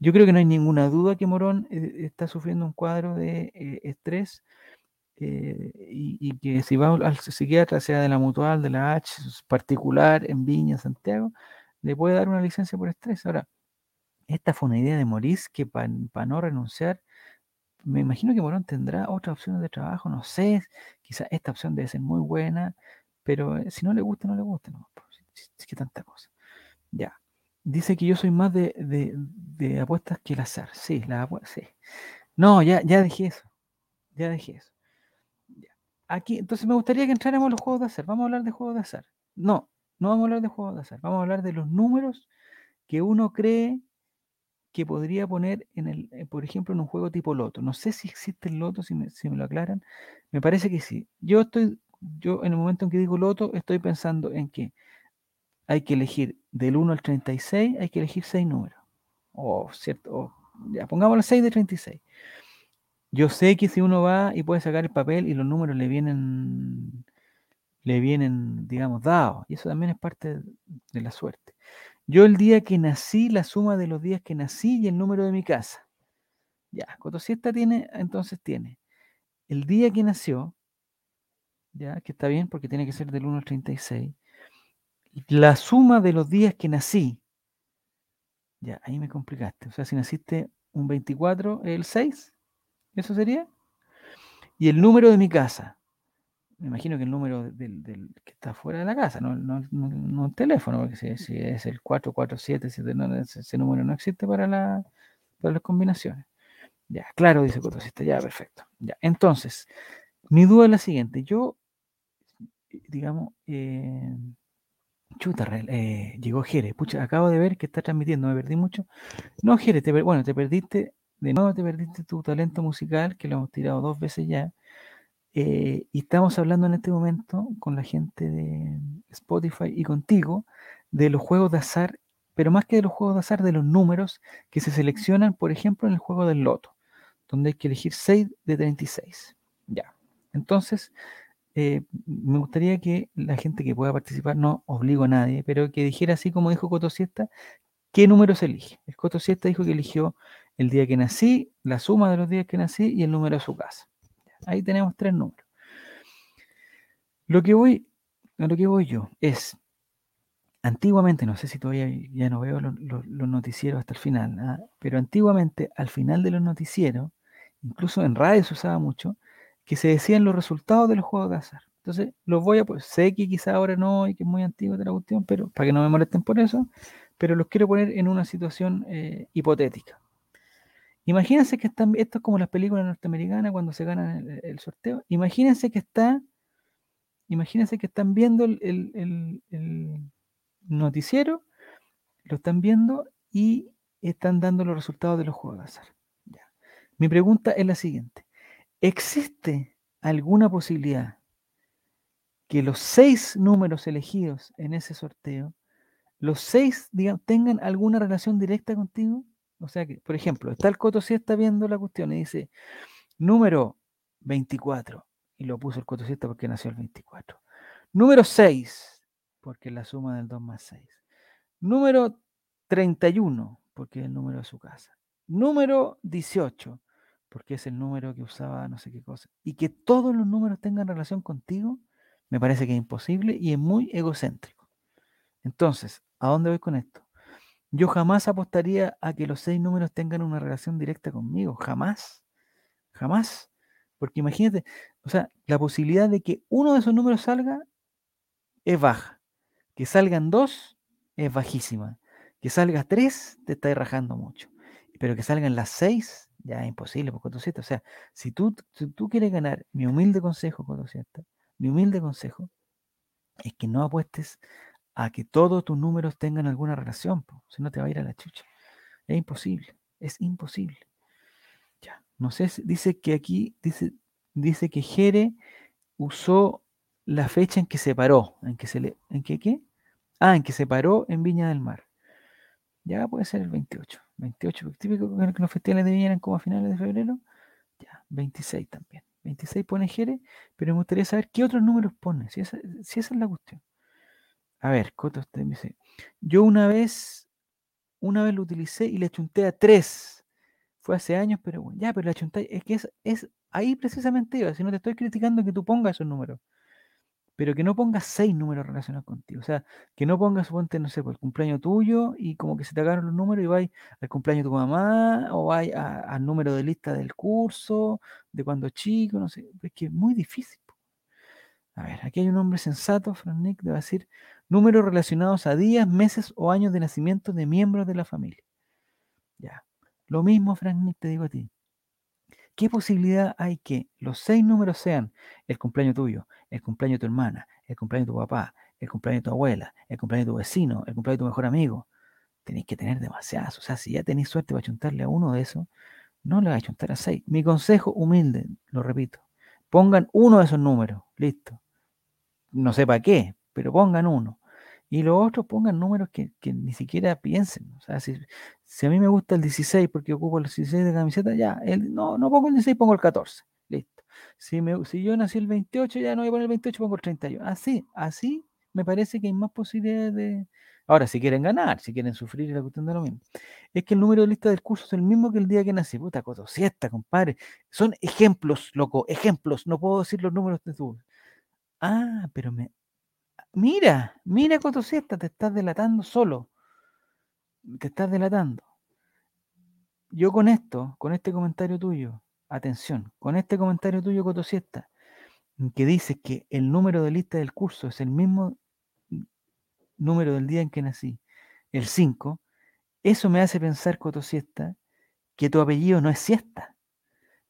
yo creo que no hay ninguna duda que Morón eh, está sufriendo un cuadro de eh, estrés eh, y, y que si va al psiquiatra, sea de la mutual, de la H, particular, en Viña, Santiago, le puede dar una licencia por estrés. Ahora, esta fue una idea de Morís que para no renunciar, me imagino que Morón tendrá otras opciones de trabajo, no sé, quizás esta opción debe ser muy buena, pero eh, si no le gusta, no le gusta, no, si que tanta cosa. Ya. Dice que yo soy más de, de- apuestas que el azar. Sí, la sí. No, ya, ya dejé eso. Ya dejé eso. Ya. Aquí, entonces me gustaría que entráramos a los juegos de azar. Vamos a hablar de juegos de azar. No, no vamos a hablar de juegos de azar. Vamos a hablar de los números que uno cree que podría poner en el, eh, por ejemplo, en un juego tipo Loto. No sé si existe el Loto, si me, si me lo aclaran. Me parece que sí. Yo estoy, yo en el momento en que digo Loto, estoy pensando en que hay que elegir del 1 al 36, hay que elegir 6 números. O, ¿cierto? O, ya, pongámoslo 6 de 36. Yo sé que si uno va y puede sacar el papel y los números le vienen, le vienen, digamos, dados. Y eso también es parte de la suerte. Yo el día que nací, la suma de los días que nací y el número de mi casa. Ya, Cotosiesta tiene, entonces tiene el día que nació, ya, que está bien porque tiene que ser del 1 al 36. La suma de los días que nací. Ya, ahí me complicaste. O sea, si naciste un 24, el 6, ¿eso sería? Y el número de mi casa. Me imagino que el número del, que está fuera de la casa, no, no, no, no el teléfono, porque si, es el 447, no, ese, ese número no existe para, la, para las combinaciones. Ya, claro, dice Cotosista, ya, perfecto. Ya, entonces, mi duda es la siguiente. Yo, digamos, eh, chuta, eh, llegó Jere. Pucha, acabo de ver que está transmitiendo, me perdí mucho. No, Jere, te bueno, te perdiste, de nuevo te perdiste tu talento musical, que lo hemos tirado dos veces ya. Eh, y estamos hablando en este momento con la gente de Spotify y contigo de los juegos de azar, pero más que de los juegos de azar, de los números que se seleccionan, por ejemplo, en el juego del loto, donde hay que elegir 6 de 36. Ya. Entonces, eh, me gustaría que la gente que pueda participar, no obligo a nadie, pero que dijera así como dijo Coto Siesta, qué número se elige. El Coto Siesta dijo que eligió el día que nací, la suma de los días que nací y el número de su casa. Ahí tenemos tres números. Lo que voy, lo que voy yo es, antiguamente, no sé si todavía ya no veo los noticieros hasta el final, ¿ah? pero antiguamente al final de los noticieros, incluso en radio se usaba mucho, que se decían los resultados de los juegos de azar. Entonces, los voy a, pues sé que quizá ahora no y que es muy antiguo de la cuestión, pero para que no me molesten por eso, pero los quiero poner en una situación eh, hipotética. Imagínense que están, esto es como las películas norteamericanas cuando se ganan el, sorteo. Imagínense que está, imagínense que están viendo el, noticiero, lo están viendo y están dando los resultados de los juegos de azar. Mi pregunta es la siguiente. ¿Existe alguna posibilidad que los seis números elegidos en ese sorteo, los seis digamos, tengan alguna relación directa contigo? O sea que, por ejemplo, está el Coto Siesta viendo la cuestión y dice, número 24, y lo puso el Coto Siesta porque nació el 24. Número 6, porque es la suma del 2 más 6. Número 31, porque es el número de su casa. Número 18, porque es el número que usaba no sé qué cosa. Y que todos los números tengan relación contigo, me parece que es imposible y es muy egocéntrico. Entonces, ¿a dónde voy con esto? Yo jamás apostaría a que los seis números tengan una relación directa conmigo, jamás, jamás. Porque imagínate, o sea, la posibilidad de que uno de esos números salga es baja. Que salgan dos es bajísima. Que salga tres te está rajando mucho. Pero que salgan las seis ya es imposible, porque O sea, si tú, si tú quieres ganar, mi humilde consejo, Cotosieta, mi humilde consejo, es que no apuestes a que todos tus números tengan alguna relación, si no te va a ir a la chucha. Es imposible, es imposible. Ya, no sé, dice que aquí, dice, dice que Jere usó la fecha en que se paró, en que se le, en que qué? Ah, en que se paró en Viña del Mar. Ya puede ser el 28. 28, porque típico que los festivales de Viña eran como a finales de febrero. Ya, 26 también. 26 pone Jere, pero me gustaría saber qué otros números pone, si esa, si esa es la cuestión. A ver, Coto usted me dice, yo una vez, una vez lo utilicé y le chunté a 3. Fue hace años, pero bueno, ya, pero la chunté, es que es, es ahí precisamente iba, si no te estoy criticando que tú pongas esos números, pero que no pongas seis números relacionados contigo, o sea, que no pongas, suponte, no sé, por el cumpleaños tuyo y como que se te acabaron los números y vais al cumpleaños de tu mamá o vais al número de lista del curso, de cuando chico, no sé, es que es muy difícil. A ver, aquí hay un hombre sensato, Frank Nick, debe decir números relacionados a días, meses o años de nacimiento de miembros de la familia. Ya. Lo mismo, Frank Nick, te digo a ti. ¿Qué posibilidad hay que los seis números sean el cumpleaños tuyo, el cumpleaños de tu hermana, el cumpleaños de tu papá, el cumpleaños de tu abuela, el cumpleaños de tu vecino, el cumpleaños de tu mejor amigo? tenéis que tener demasiadas. O sea, si ya tenéis suerte para chuntarle a uno de esos, no le vais a chuntar a seis. Mi consejo humilde, lo repito, pongan uno de esos números, listo. No sé para qué, pero pongan uno. Y los otros pongan números que, que ni siquiera piensen. O sea, si, si, a mí me gusta el 16 porque ocupo el 16 de camiseta, ya, el, no, no pongo el 16, pongo el 14. Listo. Si, me, si yo nací el 28, ya no voy a poner el 28, pongo el 31. Así, así me parece que hay más posibilidades de... Ahora, si quieren ganar, si quieren sufrir, la cuestión de lo mismo. Es que el número de lista del curso es el mismo que el día que nací. Puta, coto, siesta, compadre. Son ejemplos, loco, ejemplos. No puedo decir los números de tu... Ah, pero me, Mira, mira Cotosiesta, te estás delatando solo. Te estás delatando. Yo con esto, con este comentario tuyo, atención, con este comentario tuyo, Cotosiesta, que dices que el número de lista del curso es el mismo número del día en que nací, el 5, eso me hace pensar, Cotosiesta, que tu apellido no es siesta.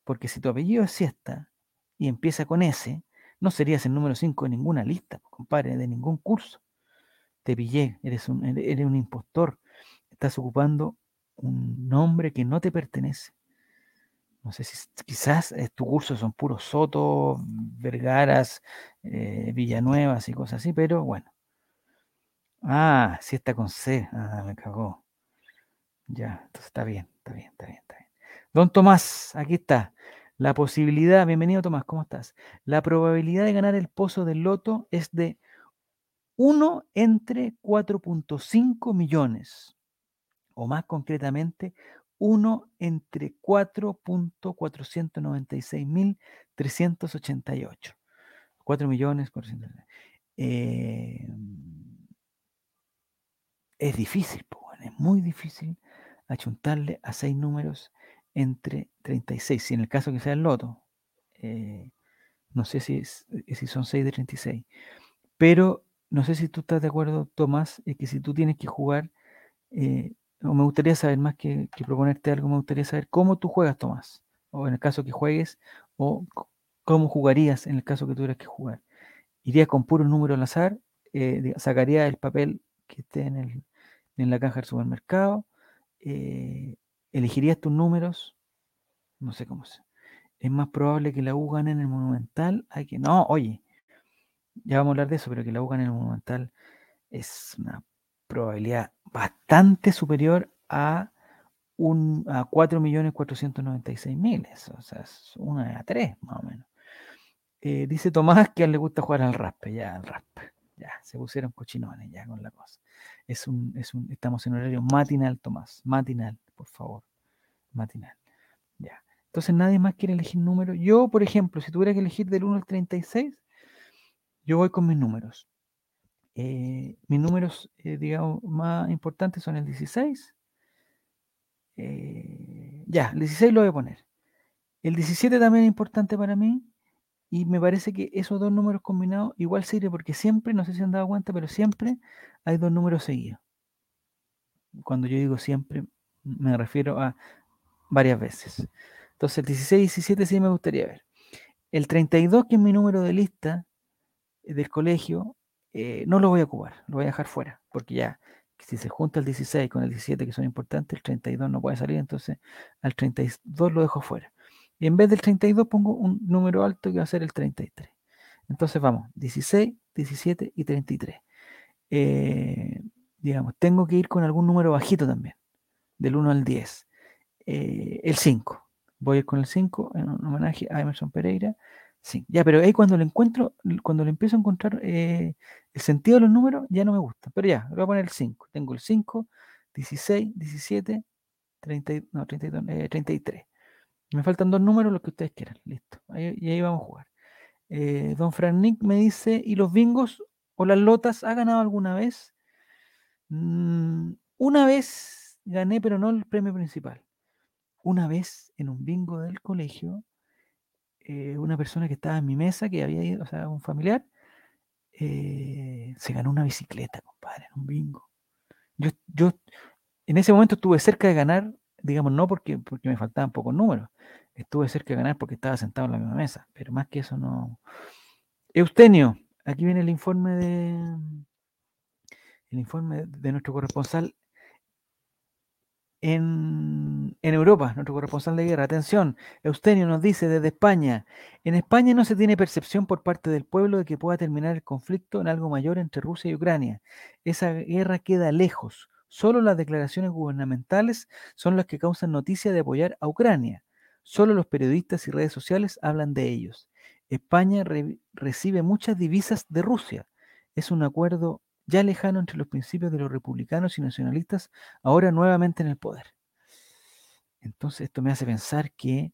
Porque si tu apellido es siesta y empieza con S, no serías el número 5 de ninguna lista, compadre, de ningún curso. Te pillé, eres un, eres un impostor. Estás ocupando un nombre que no te pertenece. No sé si quizás eh, tu curso son puros Soto, Vergaras, eh, Villanuevas y cosas así, pero bueno. Ah, sí está con C. Ah, me cagó. Ya, entonces está bien, está bien, está bien, está bien. Don Tomás, aquí está. La posibilidad, bienvenido Tomás, ¿cómo estás? La probabilidad de ganar el pozo del loto es de 1 entre 4.5 millones, o más concretamente, 1 entre 4.496.388. 4 millones, eh, es difícil, es muy difícil achuntarle a seis números entre 36, si en el caso que sea el loto, eh, no sé si, eh, si son 6 de 36, pero no sé si tú estás de acuerdo, Tomás, es que si tú tienes que jugar, eh, o me gustaría saber más que, proponerte algo, me gustaría saber cómo tú juegas, Tomás, o en el caso que juegues, o cómo jugarías en el caso que tuvieras que jugar. ¿Irías con puro número al azar? ¿Sacaría el papel que esté en, el, en la caja del supermercado? ¿Elegirías tus números? No sé cómo se. Es más probable que la U gane en el Monumental. Hay que. No, oye. Ya vamos a hablar de eso, pero que la U gane en el Monumental es una probabilidad bastante superior a un a 4.496.000. O sea, es una a tres, más o menos. Eh, dice Tomás que a él le gusta jugar al raspe, ya, al raspe. Ya, se pusieron cochinones ya con la cosa. Es un, es un, estamos en horario matinal, Tomás, matinal por favor. Matinal. Ya. Entonces nadie más quiere elegir números. Yo, por ejemplo, si tuviera que elegir del 1 al 36, yo voy con mis números. Eh, mis números, eh, digamos, más importantes son el 16. Eh, ya, el 16 lo voy a poner. El 17 también es importante para mí. Y me parece que esos dos números combinados igual sirve porque siempre, no sé si han dado cuenta, pero siempre hay dos números seguidos. Cuando yo digo siempre, me refiero a varias veces. Entonces, el 16 y 17 sí me gustaría ver. El 32, que es mi número de lista eh, del colegio, eh, no lo voy a ocupar, lo voy a dejar fuera, porque ya, si se junta el 16 con el 17, que son importantes, el 32 no puede salir, entonces al 32 lo dejo fuera. Y en vez del 32 pongo un número alto que va a ser el 33. Entonces vamos, 16, 17 y 33. Eh, digamos, tengo que ir con algún número bajito también del 1 al 10. Eh, el 5. Voy a ir con el 5 en un homenaje a Emerson Pereira. Sí, ya, pero ahí cuando lo encuentro, cuando le empiezo a encontrar eh, el sentido de los números, ya no me gusta. Pero ya, voy a poner el 5. Tengo el 5, 16, 17, 30, no, 32, 33. Me faltan dos números, los que ustedes quieran. Listo. y ahí vamos a jugar. Eh, don Fran Nick me dice, ¿y los bingos o las lotas ha ganado alguna vez? Mm, una vez gané, pero no el premio principal. Una vez en un bingo del colegio, eh, una persona que estaba en mi mesa, que había ido, o sea, un familiar, eh, se ganó una bicicleta, compadre, en un bingo. Yo, yo en ese momento estuve cerca de ganar, digamos, no porque, porque me faltaban pocos números, estuve cerca de ganar porque estaba sentado en la misma mesa, pero más que eso no. Eustenio, aquí viene el informe de el informe de nuestro corresponsal en, en Europa, nuestro corresponsal de guerra. Atención, Eustenio nos dice desde España, en España no se tiene percepción por parte del pueblo de que pueda terminar el conflicto en algo mayor entre Rusia y Ucrania. Esa guerra queda lejos. Solo las declaraciones gubernamentales son las que causan noticia de apoyar a Ucrania. Solo los periodistas y redes sociales hablan de ellos. España re- recibe muchas divisas de Rusia. Es un acuerdo ya lejano entre los principios de los republicanos y nacionalistas, ahora nuevamente en el poder. Entonces esto me hace pensar que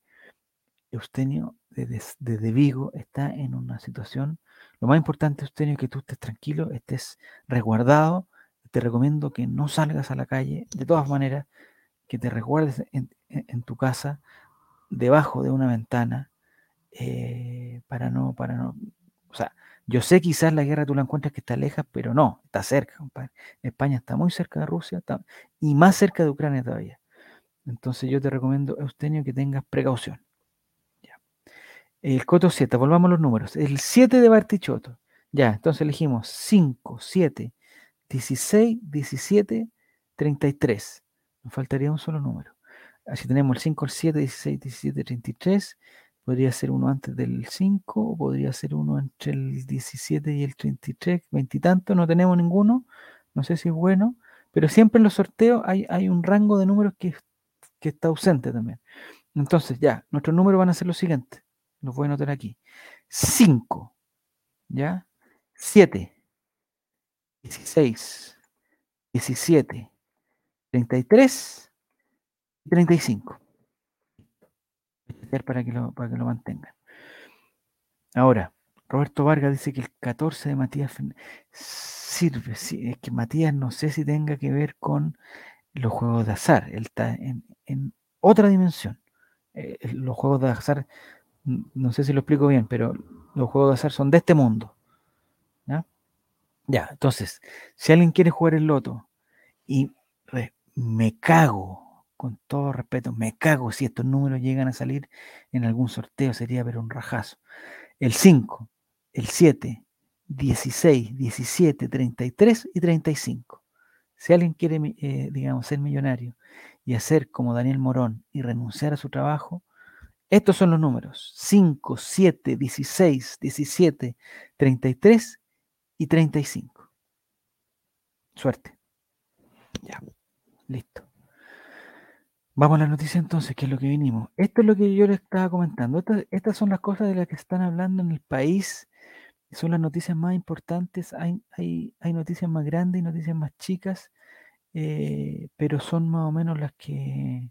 Eustenio desde, desde Vigo está en una situación, lo más importante Eustenio es que tú estés tranquilo, estés resguardado, te recomiendo que no salgas a la calle, de todas maneras, que te resguardes en, tu casa, debajo de una ventana, eh, para no, para no, o sea, yo sé quizás la guerra tú la encuentras que está lejos, pero no, está cerca, compadre. España está muy cerca de Rusia y más cerca de Ucrania todavía. Entonces yo te recomiendo, Eustenio, que tengas precaución. Ya. El Coto 7, volvamos a los números. El 7 de Bartichotto. Ya, entonces elegimos 5, 7, 16, 17, 33. Nos faltaría un solo número. Así tenemos el 5, el 7, 16, 17, 33. Podría ser uno antes del 5, o podría ser uno entre el 17 y el 33, veintitantos, no tenemos ninguno. No sé si es bueno, pero siempre en los sorteos hay, hay un rango de números que, que está ausente también. Entonces, ya, nuestros números van a ser los siguientes. Los voy a anotar aquí. 5, ¿ya? 7, 16, 17, 33 y 35. Para que lo, para que lo mantengan. Ahora, Roberto Vargas dice que el 14 de Matías sirve. Sí, es que Matías no sé si tenga que ver con los juegos de azar. Él está en, en otra dimensión. Eh, los juegos de azar, no sé si lo explico bien, pero los juegos de azar son de este mundo. ¿Ya? Entonces, si alguien quiere jugar el loto y re- me cago, con todo respeto, me cago si estos números llegan a salir en algún sorteo, sería pero un rajazo. El 5, el 7, 16, 17, 33 y 35. Si alguien quiere, eh, digamos, ser millonario y hacer como Daniel Morón y renunciar a su trabajo, estos son los números. 5, 7, 16, 17, 33 y 35. Suerte. Ya, listo. Vamos a la noticia entonces, que es lo que vinimos. Esto es lo que yo les estaba comentando. Estas, estas son las cosas de las que están hablando en el país. Son las noticias más importantes. Hay, hay, hay noticias más grandes y noticias más chicas, eh, pero son más o menos las que,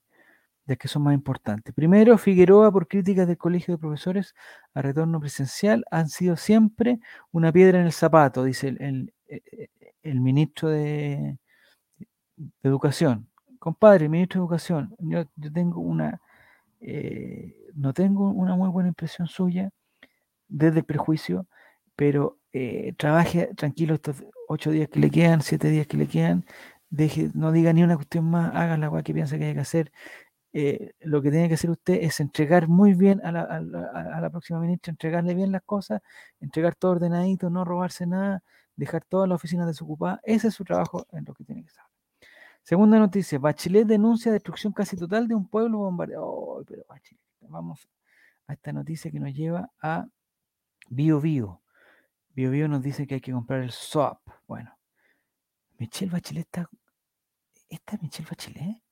las que son más importantes. Primero, Figueroa, por críticas del Colegio de Profesores a retorno presencial, han sido siempre una piedra en el zapato, dice el, el- eh, el ministro de, de Educación. Compadre, ministro de Educación, yo, yo tengo una, eh, no tengo una muy buena impresión suya desde el prejuicio, pero eh, trabaje tranquilo estos ocho días que le quedan, siete días que le quedan, deje, no diga ni una cuestión más, haga la que piensa que hay que hacer. Eh, lo que tiene que hacer usted es entregar muy bien a la, a la- próxima ministra, entregarle bien las cosas, entregar todo ordenadito, no robarse nada, dejar todas las oficinas desocupadas. Ese es su trabajo en lo que tiene que hacer. Segunda noticia, Bachelet denuncia destrucción casi total de un pueblo bombardeado. Vamos a esta noticia que nos lleva a Bio Bio. Bio Bio nos dice que hay que comprar el SOAP. Bueno, Michelle Bachelet está... ¿Esta es Michelle Bachelet?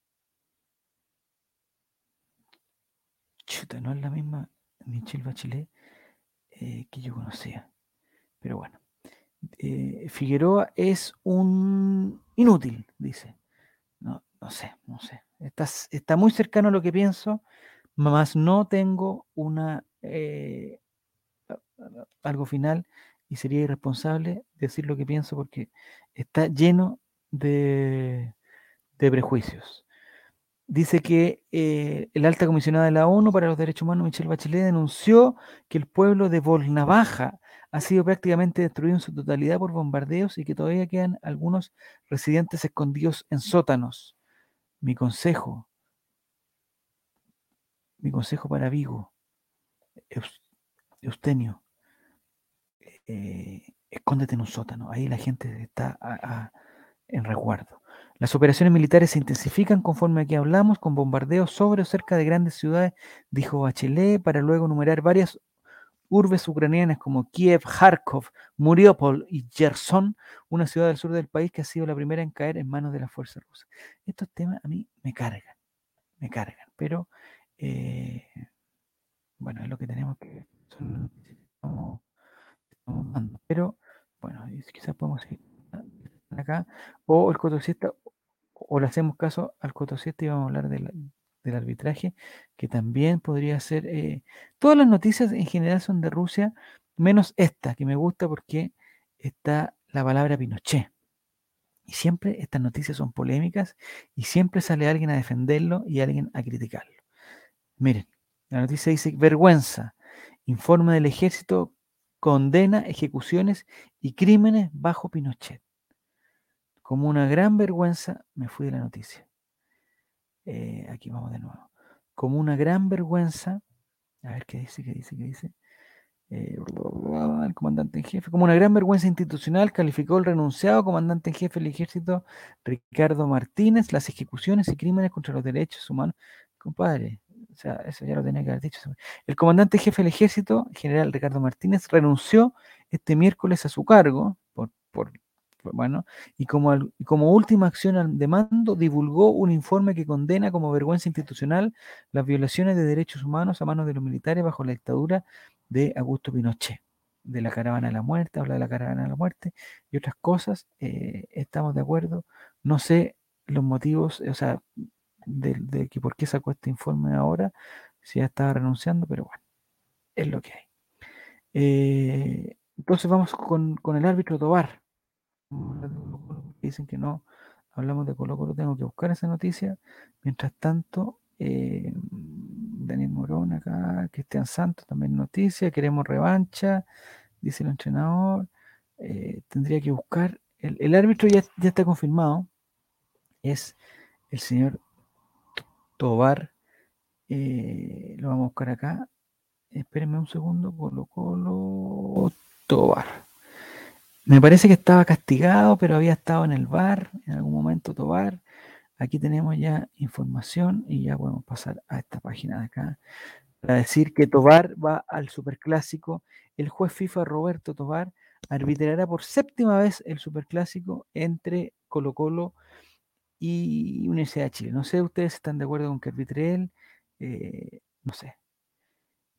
No es la misma Michelle Bachelet eh, que yo conocía. Pero bueno. Eh, Figueroa es un inútil, dice. No, no sé, no sé. Está, está muy cercano a lo que pienso, más no tengo una eh, algo final y sería irresponsable decir lo que pienso porque está lleno de, de prejuicios. Dice que eh, el alta comisionada de la ONU para los Derechos Humanos, Michelle Bachelet, denunció que el pueblo de Volnavaja ha sido prácticamente destruido en su totalidad por bombardeos y que todavía quedan algunos residentes escondidos en sótanos. Mi consejo, mi consejo para Vigo, Eus- Eustenio, eh, escóndete en un sótano, ahí la gente está en resguardo. Las operaciones militares se intensifican conforme aquí hablamos, con bombardeos sobre o cerca de grandes ciudades, dijo Bachelet, para luego enumerar varias urbes ucranianas como Kiev, Kharkov, Mariupol y Gerson, una ciudad del sur del país que ha sido la primera en caer en manos de las fuerzas rusas. Estos temas a mí me cargan, me cargan, pero eh, bueno, es lo que tenemos que son estamos-. Pero bueno, quizás podemos seguir acá, o el cotosiesta, o le hacemos caso al cotosiesta y vamos a hablar del, del arbitraje, que también podría ser. eh, todas las noticias en general son de Rusia, menos esta, que me gusta porque está la palabra Pinochet. Y siempre estas noticias son polémicas y siempre sale alguien a defenderlo y alguien a criticarlo. Miren, la noticia dice, vergüenza, informe del ejército condena ejecuciones y crímenes bajo Pinochet. Como una gran vergüenza, me fui de la noticia. Eh, aquí vamos de nuevo. Como una gran vergüenza, a ver qué dice, qué dice, qué dice. Eh, el comandante en jefe, como una gran vergüenza institucional, calificó el renunciado comandante en jefe del ejército Ricardo Martínez las ejecuciones y crímenes contra los derechos humanos. Compadre, o sea, eso ya lo tenía que haber dicho. El comandante en jefe del ejército, general Ricardo Martínez, renunció este miércoles a su cargo por, por- por- bueno, y como, como última acción de mando divulgó un informe que condena como vergüenza institucional las violaciones de derechos humanos a manos de los militares bajo la dictadura de Augusto Pinochet, de la caravana de la muerte, habla de la caravana de la muerte y otras cosas. eh, estamos de acuerdo. No sé los motivos, o sea, de, de que por qué sacó este informe ahora, si ya estaba renunciando, pero bueno, es lo que hay. Eh, entonces vamos con, con el árbitro Tobar. Dicen que no hablamos de Colo Colo, tengo que buscar esa noticia. Mientras tanto, eh, Daniel Morón acá, Cristian Santos también noticia, queremos revancha, dice el entrenador. eh, tendría que buscar, el, el árbitro ya, ya está confirmado, es el señor Tobar, eh, lo vamos a buscar acá. Espérenme un segundo, Colo Colo Tobar. Me parece que estaba castigado, pero había estado en el bar en algún momento Tobar. Aquí tenemos ya información y ya podemos pasar a esta página de acá para decir que Tobar va al Superclásico. El juez FIFA Roberto Tobar arbitrará por séptima vez el Superclásico entre Colo Colo y Universidad de Chile. No sé, ustedes están de acuerdo con que arbitre él. Eh, no sé.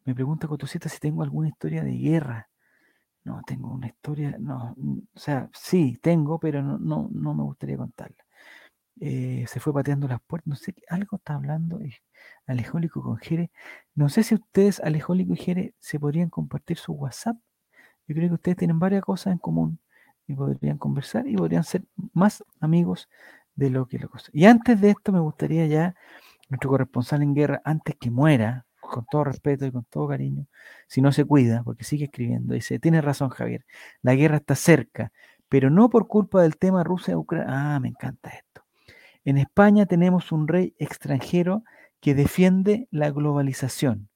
Me pregunta Cotosita si tengo alguna historia de guerra. No, tengo una historia, no, mm, o sea, sí, tengo, pero no, no, no me gustaría contarla. Eh, se fue pateando las puertas, no sé, qué- algo está hablando eh, Alejólico con Jere. No sé si ustedes, Alejólico y Jere, se podrían compartir su WhatsApp. Yo creo que ustedes tienen varias cosas en común y podrían conversar y podrían ser más amigos de lo que lo cosa. Y antes de esto me gustaría ya, nuestro corresponsal en guerra, antes que muera, con todo respeto y con todo cariño, si no se cuida, porque sigue escribiendo, dice, tiene razón Javier, la guerra está cerca, pero no por culpa del tema Rusia-Ucrania. Ah, me encanta esto. En España tenemos un rey extranjero que defiende la globalización,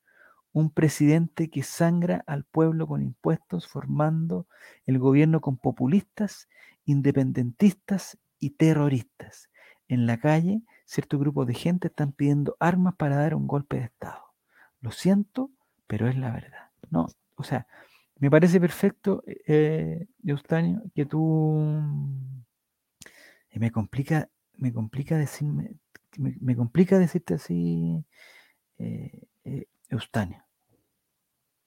un presidente que sangra al pueblo con impuestos, formando el gobierno con populistas, independentistas y terroristas. En la calle, cierto grupo de gente están pidiendo armas para dar un golpe de Estado. Lo siento, pero es la verdad. No, o sea, me parece perfecto, eh, Eustanio, que tú y me complica, me complica decirme, me, complica decirte así, eh, eh, Eustanio.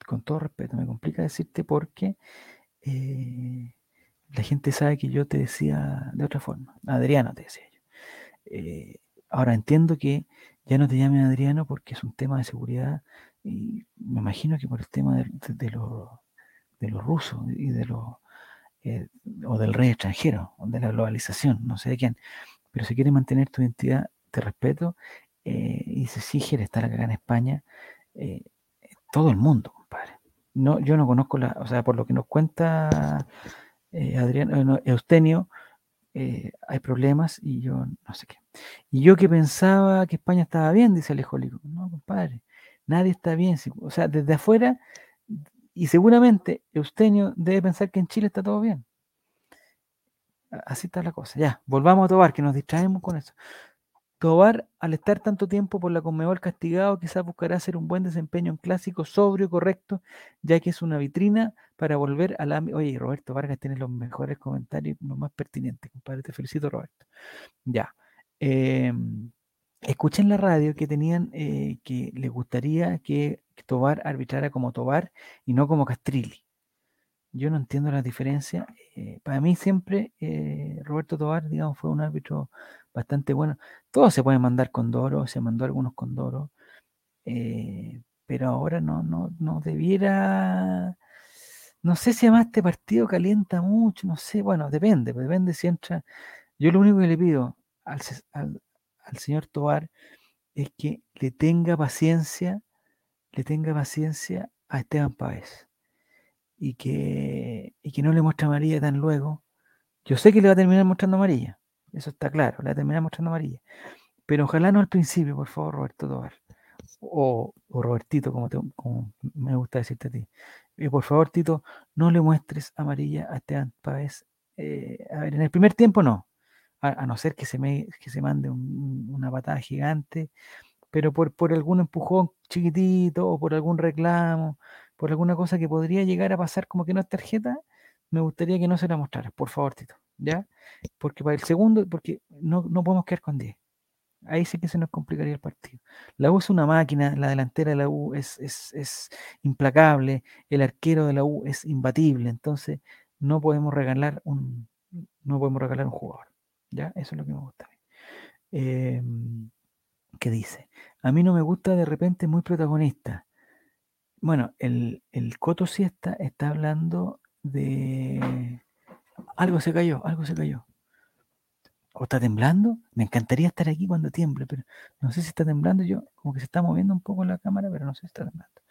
Con todo respeto, me complica decirte porque eh, la gente sabe que yo te decía de otra forma. Adriano te decía yo. Eh, ahora entiendo que ya no te llamen Adriano porque es un tema de seguridad y me imagino que por el tema de, los rusos y de los eh, o del rey extranjero o de la globalización, no sé de quién, pero si quieres mantener tu identidad, te respeto. eh, y dice, sí, estar acá en España, eh, todo el mundo, compadre. No, yo no conozco la, o sea, por lo que nos cuenta eh, Adrián, eh, no, Eustenio, hay problemas y yo no sé qué. Y yo que pensaba que España estaba bien, dice Alejólico. No, compadre, nadie está bien. o sea, desde afuera, y seguramente Eustenio debe pensar que en Chile está todo bien. Así está la cosa. Ya, volvamos a Tobar, que nos distraemos con eso. Tobar, al estar tanto tiempo por la Conmebol castigado, quizás buscará hacer un buen desempeño en clásico, sobrio, correcto, ya que es una vitrina para volver a la... Oye, Roberto Vargas tiene los mejores comentarios, los más pertinentes, compadre. Te felicito, Roberto. Ya. Em, escuché en la radio que tenían, eh, que les gustaría que Tobar arbitrara como Tobar y no como Castrilli. Yo no entiendo la diferencia. eh, para mí siempre eh, Roberto Tobar, digamos, fue un árbitro bastante bueno. Todos se pueden mandar con Doro, se mandó algunos con Doro, eh, pero ahora no, no, no debiera. No sé si además este partido calienta mucho, no sé, bueno, depende, pues, depende si entra. Yo lo único que le pido al, al, señor Tobar es que le tenga paciencia, le tenga paciencia a Esteban Páez y que, y que no le muestre amarilla tan luego. Yo sé que le va a terminar mostrando amarilla, eso está claro, le va a terminar mostrando amarilla. Pero ojalá no al principio, por favor, Roberto Tobar. O, o Robertito, como, te- me gusta decirte a ti. Y por favor, Tito, no le muestres amarilla a Esteban Páez. Eh, a ver, en el primer tiempo no. A, no ser que se, me, que se mande un- una patada gigante, pero por, por algún empujón chiquitito o por algún reclamo, por alguna cosa que podría llegar a pasar como que no es tarjeta, me gustaría que no se la mostraras, por favor, Tito, ¿ya? Porque para el segundo, porque no, no podemos quedar con 10. Ahí sí que se nos complicaría el partido. La U es una máquina, la delantera de la U es, es, es implacable, el arquero de la U es imbatible, entonces no podemos regalar un, no podemos regalar un jugador. ¿Ya? Eso es lo que me gusta. Em, ¿Qué dice? A mí no me gusta de repente muy protagonista. Bueno, el, el Coto Siesta está hablando de... Algo se cayó, algo se cayó. ¿O está temblando? Me encantaría estar aquí cuando tiemble, pero no sé si está temblando. Yo, como que se está moviendo un poco la cámara, pero no sé si está temblando.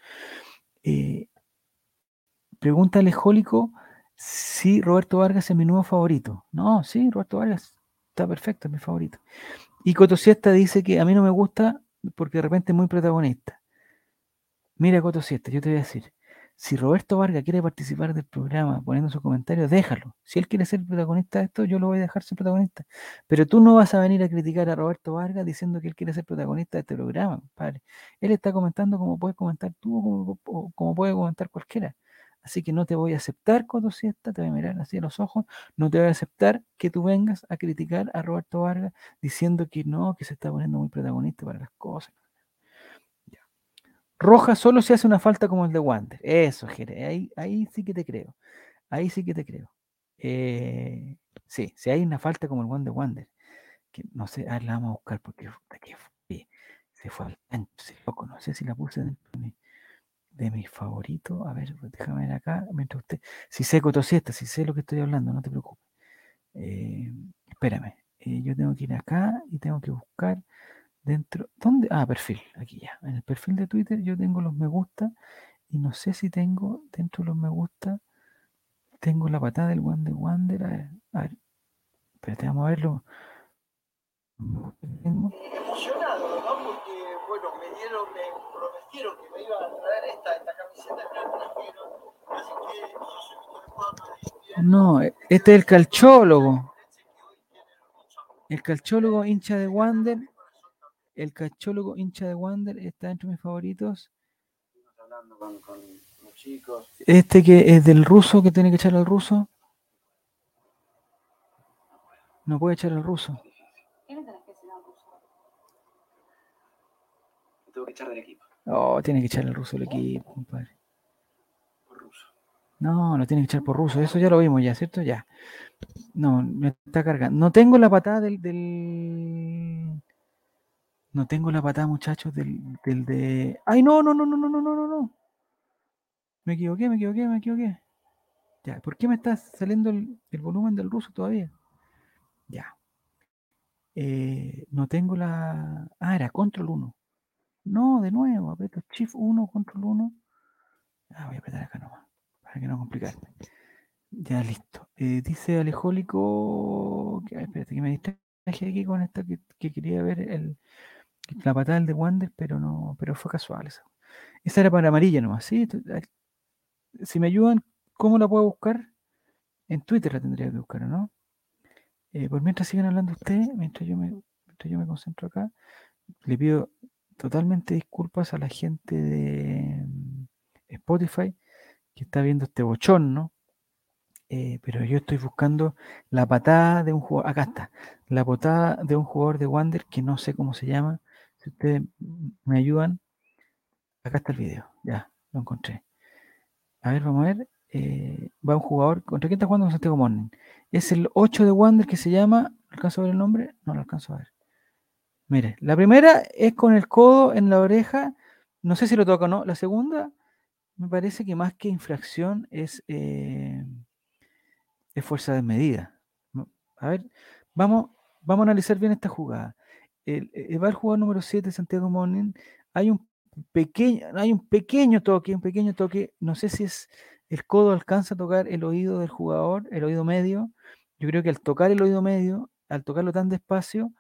Eh, pregunta Alejólico si Roberto Vargas es mi nuevo favorito. No, sí, Roberto Vargas está perfecto, es mi favorito. Y Coto Siesta dice que a mí no me gusta porque de repente es muy protagonista. Mira, Coto Siesta, yo te voy a decir, si Roberto Vargas quiere participar del programa poniendo sus comentarios, déjalo. Si él quiere ser protagonista de esto, yo lo voy a dejar ser protagonista. Pero tú no vas a venir a criticar a Roberto Vargas diciendo que él quiere ser protagonista de este programa, compadre. Él está comentando como puedes comentar tú como, o como puede comentar cualquiera. Así que no te voy a aceptar, Coto Siesta, te voy a mirar así a los ojos, no te voy a aceptar que tú vengas a criticar a Roberto Vargas diciendo que no, que se está poniendo muy protagonista para las cosas. Roja solo se hace una falta como el de Wander. Eso, Jere, ahí, sí que te creo. Ahí sí que te creo. Eh, sí, si hay una falta como el de Wander, que no sé, a ver, la vamos a buscar porque se fue al ese loco, no sé si la puse de mi, de mis favoritos. A ver, déjame ver acá, mientras usted, si sé Cotosiesta, si sé lo que estoy hablando, no te preocupes. Eh, espérame, eh, yo tengo que ir acá y tengo que buscar dentro, ¿dónde? Ah, perfil, aquí ya. En el perfil de Twitter yo tengo los me gusta y no sé si tengo dentro de los me gusta, tengo la patada del de Wander. A ver, a ver, espérate, vamos a verlo. Tengo- emocionado, ¿no? Porque, bueno, me dieron, me prometieron que me iban a traer esta, esta camiseta que me trajeron. Así que yo soy Víctor. No, este es el calchólogo. El calchólogo hincha de Wander. El calchólogo hincha de Wander está entre mis favoritos. Hablando con, con los chicos. Este que es del ruso, que tiene que echar al ruso. No puede echar al ruso. ¿Qué le tenés que decir al ruso? Me tengo que echar del equipo, Oh, tiene que echar al ruso el equipo, compadre. por ruso. No, lo tiene que echar por ruso. Eso ya lo vimos ya, ¿cierto? Ya. No, me está cargando. No tengo la patada del, del... No tengo la patada, muchachos, del, del de... ¡Ay, no, no, no, no, no, no, no, no, no! Me equivoqué, me equivoqué, me equivoqué. Ya, ¿por qué me está saliendo el, el volumen del ruso todavía? Ya. Eh, no tengo la... Ah, era control 1. No, de nuevo, aprieto shift 1, control 1. Ah, voy a apretar acá nomás, para que no complicarme. Ya, listo. Eh, dice Alejólico... Que, espérate, que me distraje aquí con esta que, que quería ver el, la patada del de Wander, pero no, pero fue casual esa. Esa era para amarilla nomás, ¿sí? Si me ayudan, ¿cómo la puedo buscar? En Twitter la tendría que buscar, ¿o ¿no? Eh, pues mientras sigan hablando ustedes, mientras yo, me, mientras yo me concentro acá, le pido totalmente disculpas a la gente de mm, Spotify que está viendo este bochorno, eh, pero yo estoy buscando la patada de un jugador, acá está, la patada de un jugador de Wander que no sé cómo se llama, si ustedes me ayudan, acá está el video, ya, lo encontré. A ver, vamos a ver, eh, va un jugador, ¿contra quién está jugando Santiago Morning? Es el 8 de Wander que se llama, ¿alcanzo a ver el nombre? No lo alcanzo a ver. Mire, la primera es con el codo en la oreja, no sé si lo toca o no, la segunda me parece que más que infracción es, eh, es fuerza desmedida. A ver, vamos, vamos a analizar bien esta jugada. El, el jugador número 7, Santiago Morning. Hay un pequeño, hay un pequeño toque, un pequeño toque. No sé si es el codo alcanza a tocar el oído del jugador, el oído medio. Yo creo que al tocar el oído medio, al tocarlo tan despacio,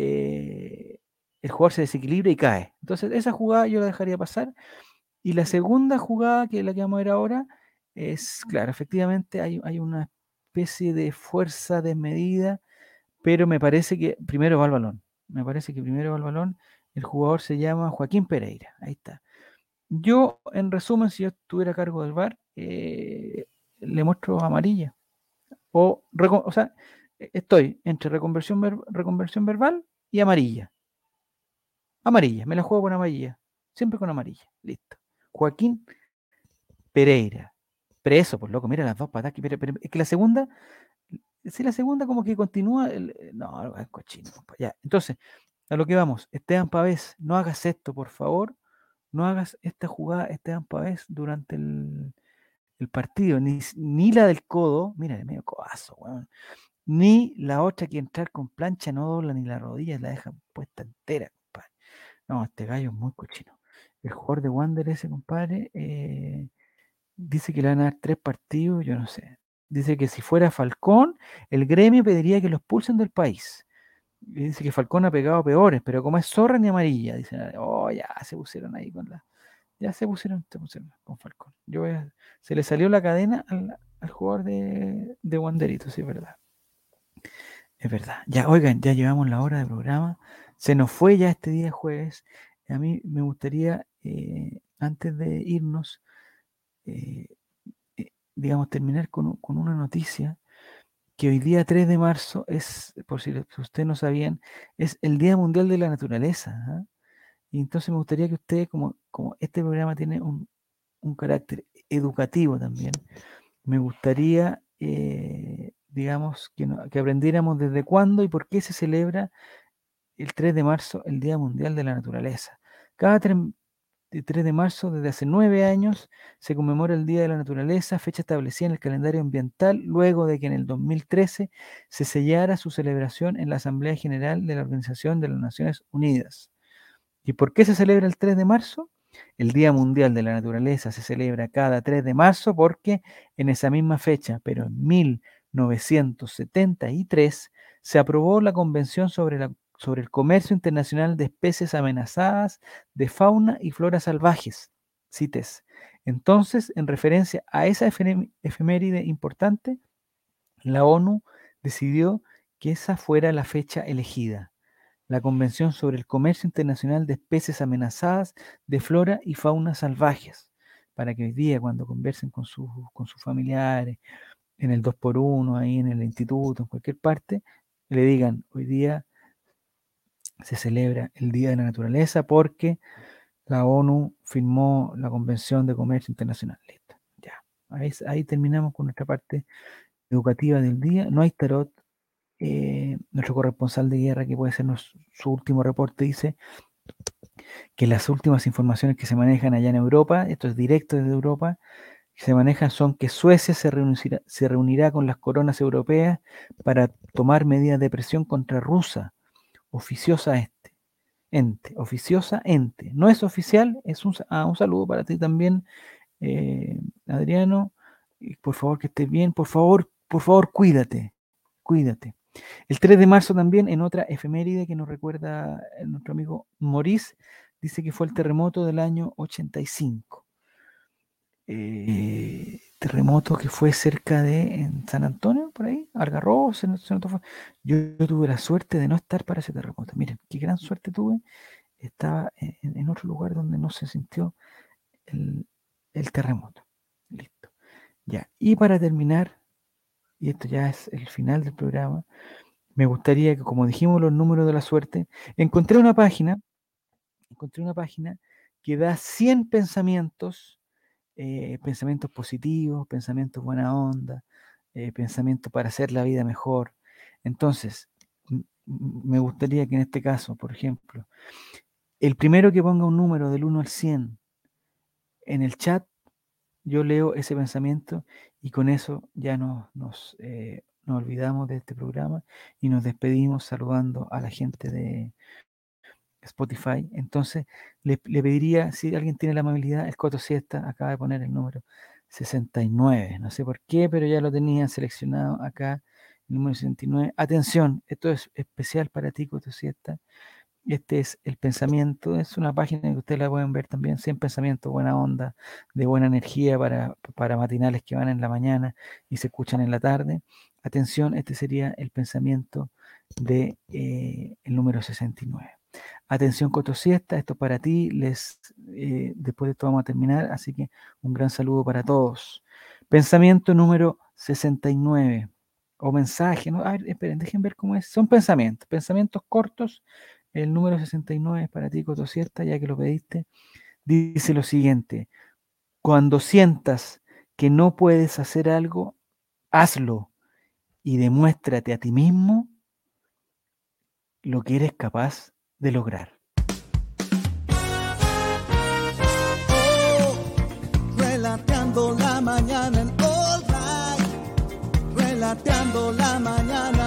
eh, el jugador se desequilibra y cae. Entonces, esa jugada yo la dejaría pasar. Y la segunda jugada, que es la que vamos a ver ahora, es, claro, efectivamente hay, hay una especie de fuerza desmedida, pero me parece que primero va al balón. Me parece que primero va al balón. El jugador se llama Joaquín Pereira. Ahí está. Yo, en resumen, si yo estuviera a cargo del VAR, eh, le muestro amarilla. O, o sea, estoy entre reconversión, ver- reconversión verbal y amarilla. Amarilla, me la juego con amarilla. Siempre con amarilla. Listo. Joaquín Pereira. Preso, pues loco, mira las dos patas. que- es que la segunda, si la segunda como que continúa, eh, no, es cochino. compa, Ya, entonces, a lo que vamos. Esteban Pavés, no hagas esto, por favor. No hagas esta jugada, Esteban Pavés, durante el, partido. Ni, ni la del codo, mira, el medio codazo, weón. Ni la otra que entrar con plancha no dobla ni la rodilla, la deja puesta entera, compadre. No, este gallo es muy cochino. El jugador de Wander ese, compadre, eh, dice que le van a dar tres partidos, yo no sé. Dice que si fuera Falcón, el gremio pediría que lo expulsen del país. Dice que Falcón ha pegado peores, pero como es zorra ni amarilla, dicen, oh, ya se pusieron ahí con la. Ya se pusieron, se pusieron con Falcón. Yo voy se le salió la cadena al, al jugador de, de Wanderito, sí, es verdad. Es verdad. Ya, oigan, ya llevamos la hora de programa. Se nos fue ya este día jueves. A mí me gustaría, eh, antes de irnos, eh, eh, digamos, terminar con, con una noticia que hoy día 3 de marzo es, por si, ustedes no sabían, es el Día Mundial de la Naturaleza. ¿ah? Y entonces me gustaría que ustedes, como, como este programa tiene un, un carácter educativo también, me gustaría, digamos, que, aprendiéramos desde cuándo y por qué se celebra el 3 de marzo, el Día Mundial de la Naturaleza. Cada 3, de 3 de marzo, desde hace nueve años, se conmemora el Día de la Naturaleza, fecha establecida en el calendario ambiental, luego de que en el 2013 se sellara su celebración en la Asamblea General de la Organización de las Naciones Unidas. ¿Y por qué se celebra el 3 de marzo? El Día Mundial de la Naturaleza se celebra cada 3 de marzo porque en esa misma fecha, pero en 1973, se aprobó la Convención sobre, el Comercio Internacional de Especies Amenazadas de Fauna y Flora Salvajes, CITES. Entonces, en referencia a esa efem- efeméride importante, la ONU decidió que esa fuera la fecha elegida la Convención sobre el Comercio Internacional de Especies Amenazadas de Flora y Fauna Salvajes, para que hoy día cuando conversen con sus familiares, en el 2x1, ahí en el instituto, en cualquier parte, le digan, hoy día se celebra el Día de la Naturaleza porque la ONU firmó la Convención de Comercio Internacional. Ya. Ahí, terminamos con nuestra parte educativa del día. No hay tarot, eh, nuestro corresponsal de guerra, que puede ser su último reporte, dice que las últimas informaciones que se manejan allá en Europa, esto es directo desde Europa, que se manejan son que Suecia se reunirá, se reunirá con las coronas europeas para tomar medidas de presión contra Rusia, oficiosa este, ente, oficiosa ente. No es oficial, es un, ah, un saludo para ti también, eh, Adriano. Por favor que estés bien, por favor, por favor, cuídate, cuídate. El 3 de marzo también, en otra efeméride que nos recuerda eh, nuestro amigo Maurice, dice que fue el terremoto del año 85. Eh, terremoto que fue cerca de en San Antonio, por ahí, Algarrobo, yo, yo tuve la suerte de no estar para ese terremoto. Miren, qué gran suerte tuve. Estaba en, otro lugar donde no se sintió el, el terremoto. Listo. Ya. Y para terminar, y esto ya es el final del programa, me gustaría que, como dijimos, los números de la suerte, encontré una página, encontré una página que da 100 pensamientos, eh, pensamientos positivos, pensamientos buena onda, eh, pensamientos para hacer la vida mejor. Entonces, me gustaría que en este caso, por ejemplo, el primero que ponga un número del 1 al 100 en el chat, yo leo ese pensamiento y con eso ya nos, nos, eh, nos olvidamos de este programa y nos despedimos saludando a la gente de Spotify. Entonces, le, pediría, si alguien tiene la amabilidad, el Coto Siesta acaba de poner el número 69. No sé por qué, pero ya lo tenía seleccionado acá, el número 69. Atención, esto es especial para ti, Coto Siesta. Este es el pensamiento, es una página que ustedes la pueden ver también, 100 pensamientos, buena onda, de buena energía para, para matinales que van en la mañana y se escuchan en la tarde. Atención, este sería el pensamiento de eh, el número 69. Atención Coto Siesta, esto es para ti, les, eh, después de esto vamos a terminar, así que un gran saludo para todos. Pensamiento número 69, o mensaje, ¿no? A ver, esperen, dejen ver cómo es. Son pensamientos, pensamientos cortos. El número 69 es para ti, Coto Siesta, ya que lo pediste. Dice lo siguiente, cuando sientas que no puedes hacer algo, hazlo y demuéstrate a ti mismo lo que eres capaz de lograr. Oh, relateando la mañana en All Right. Relateando la mañana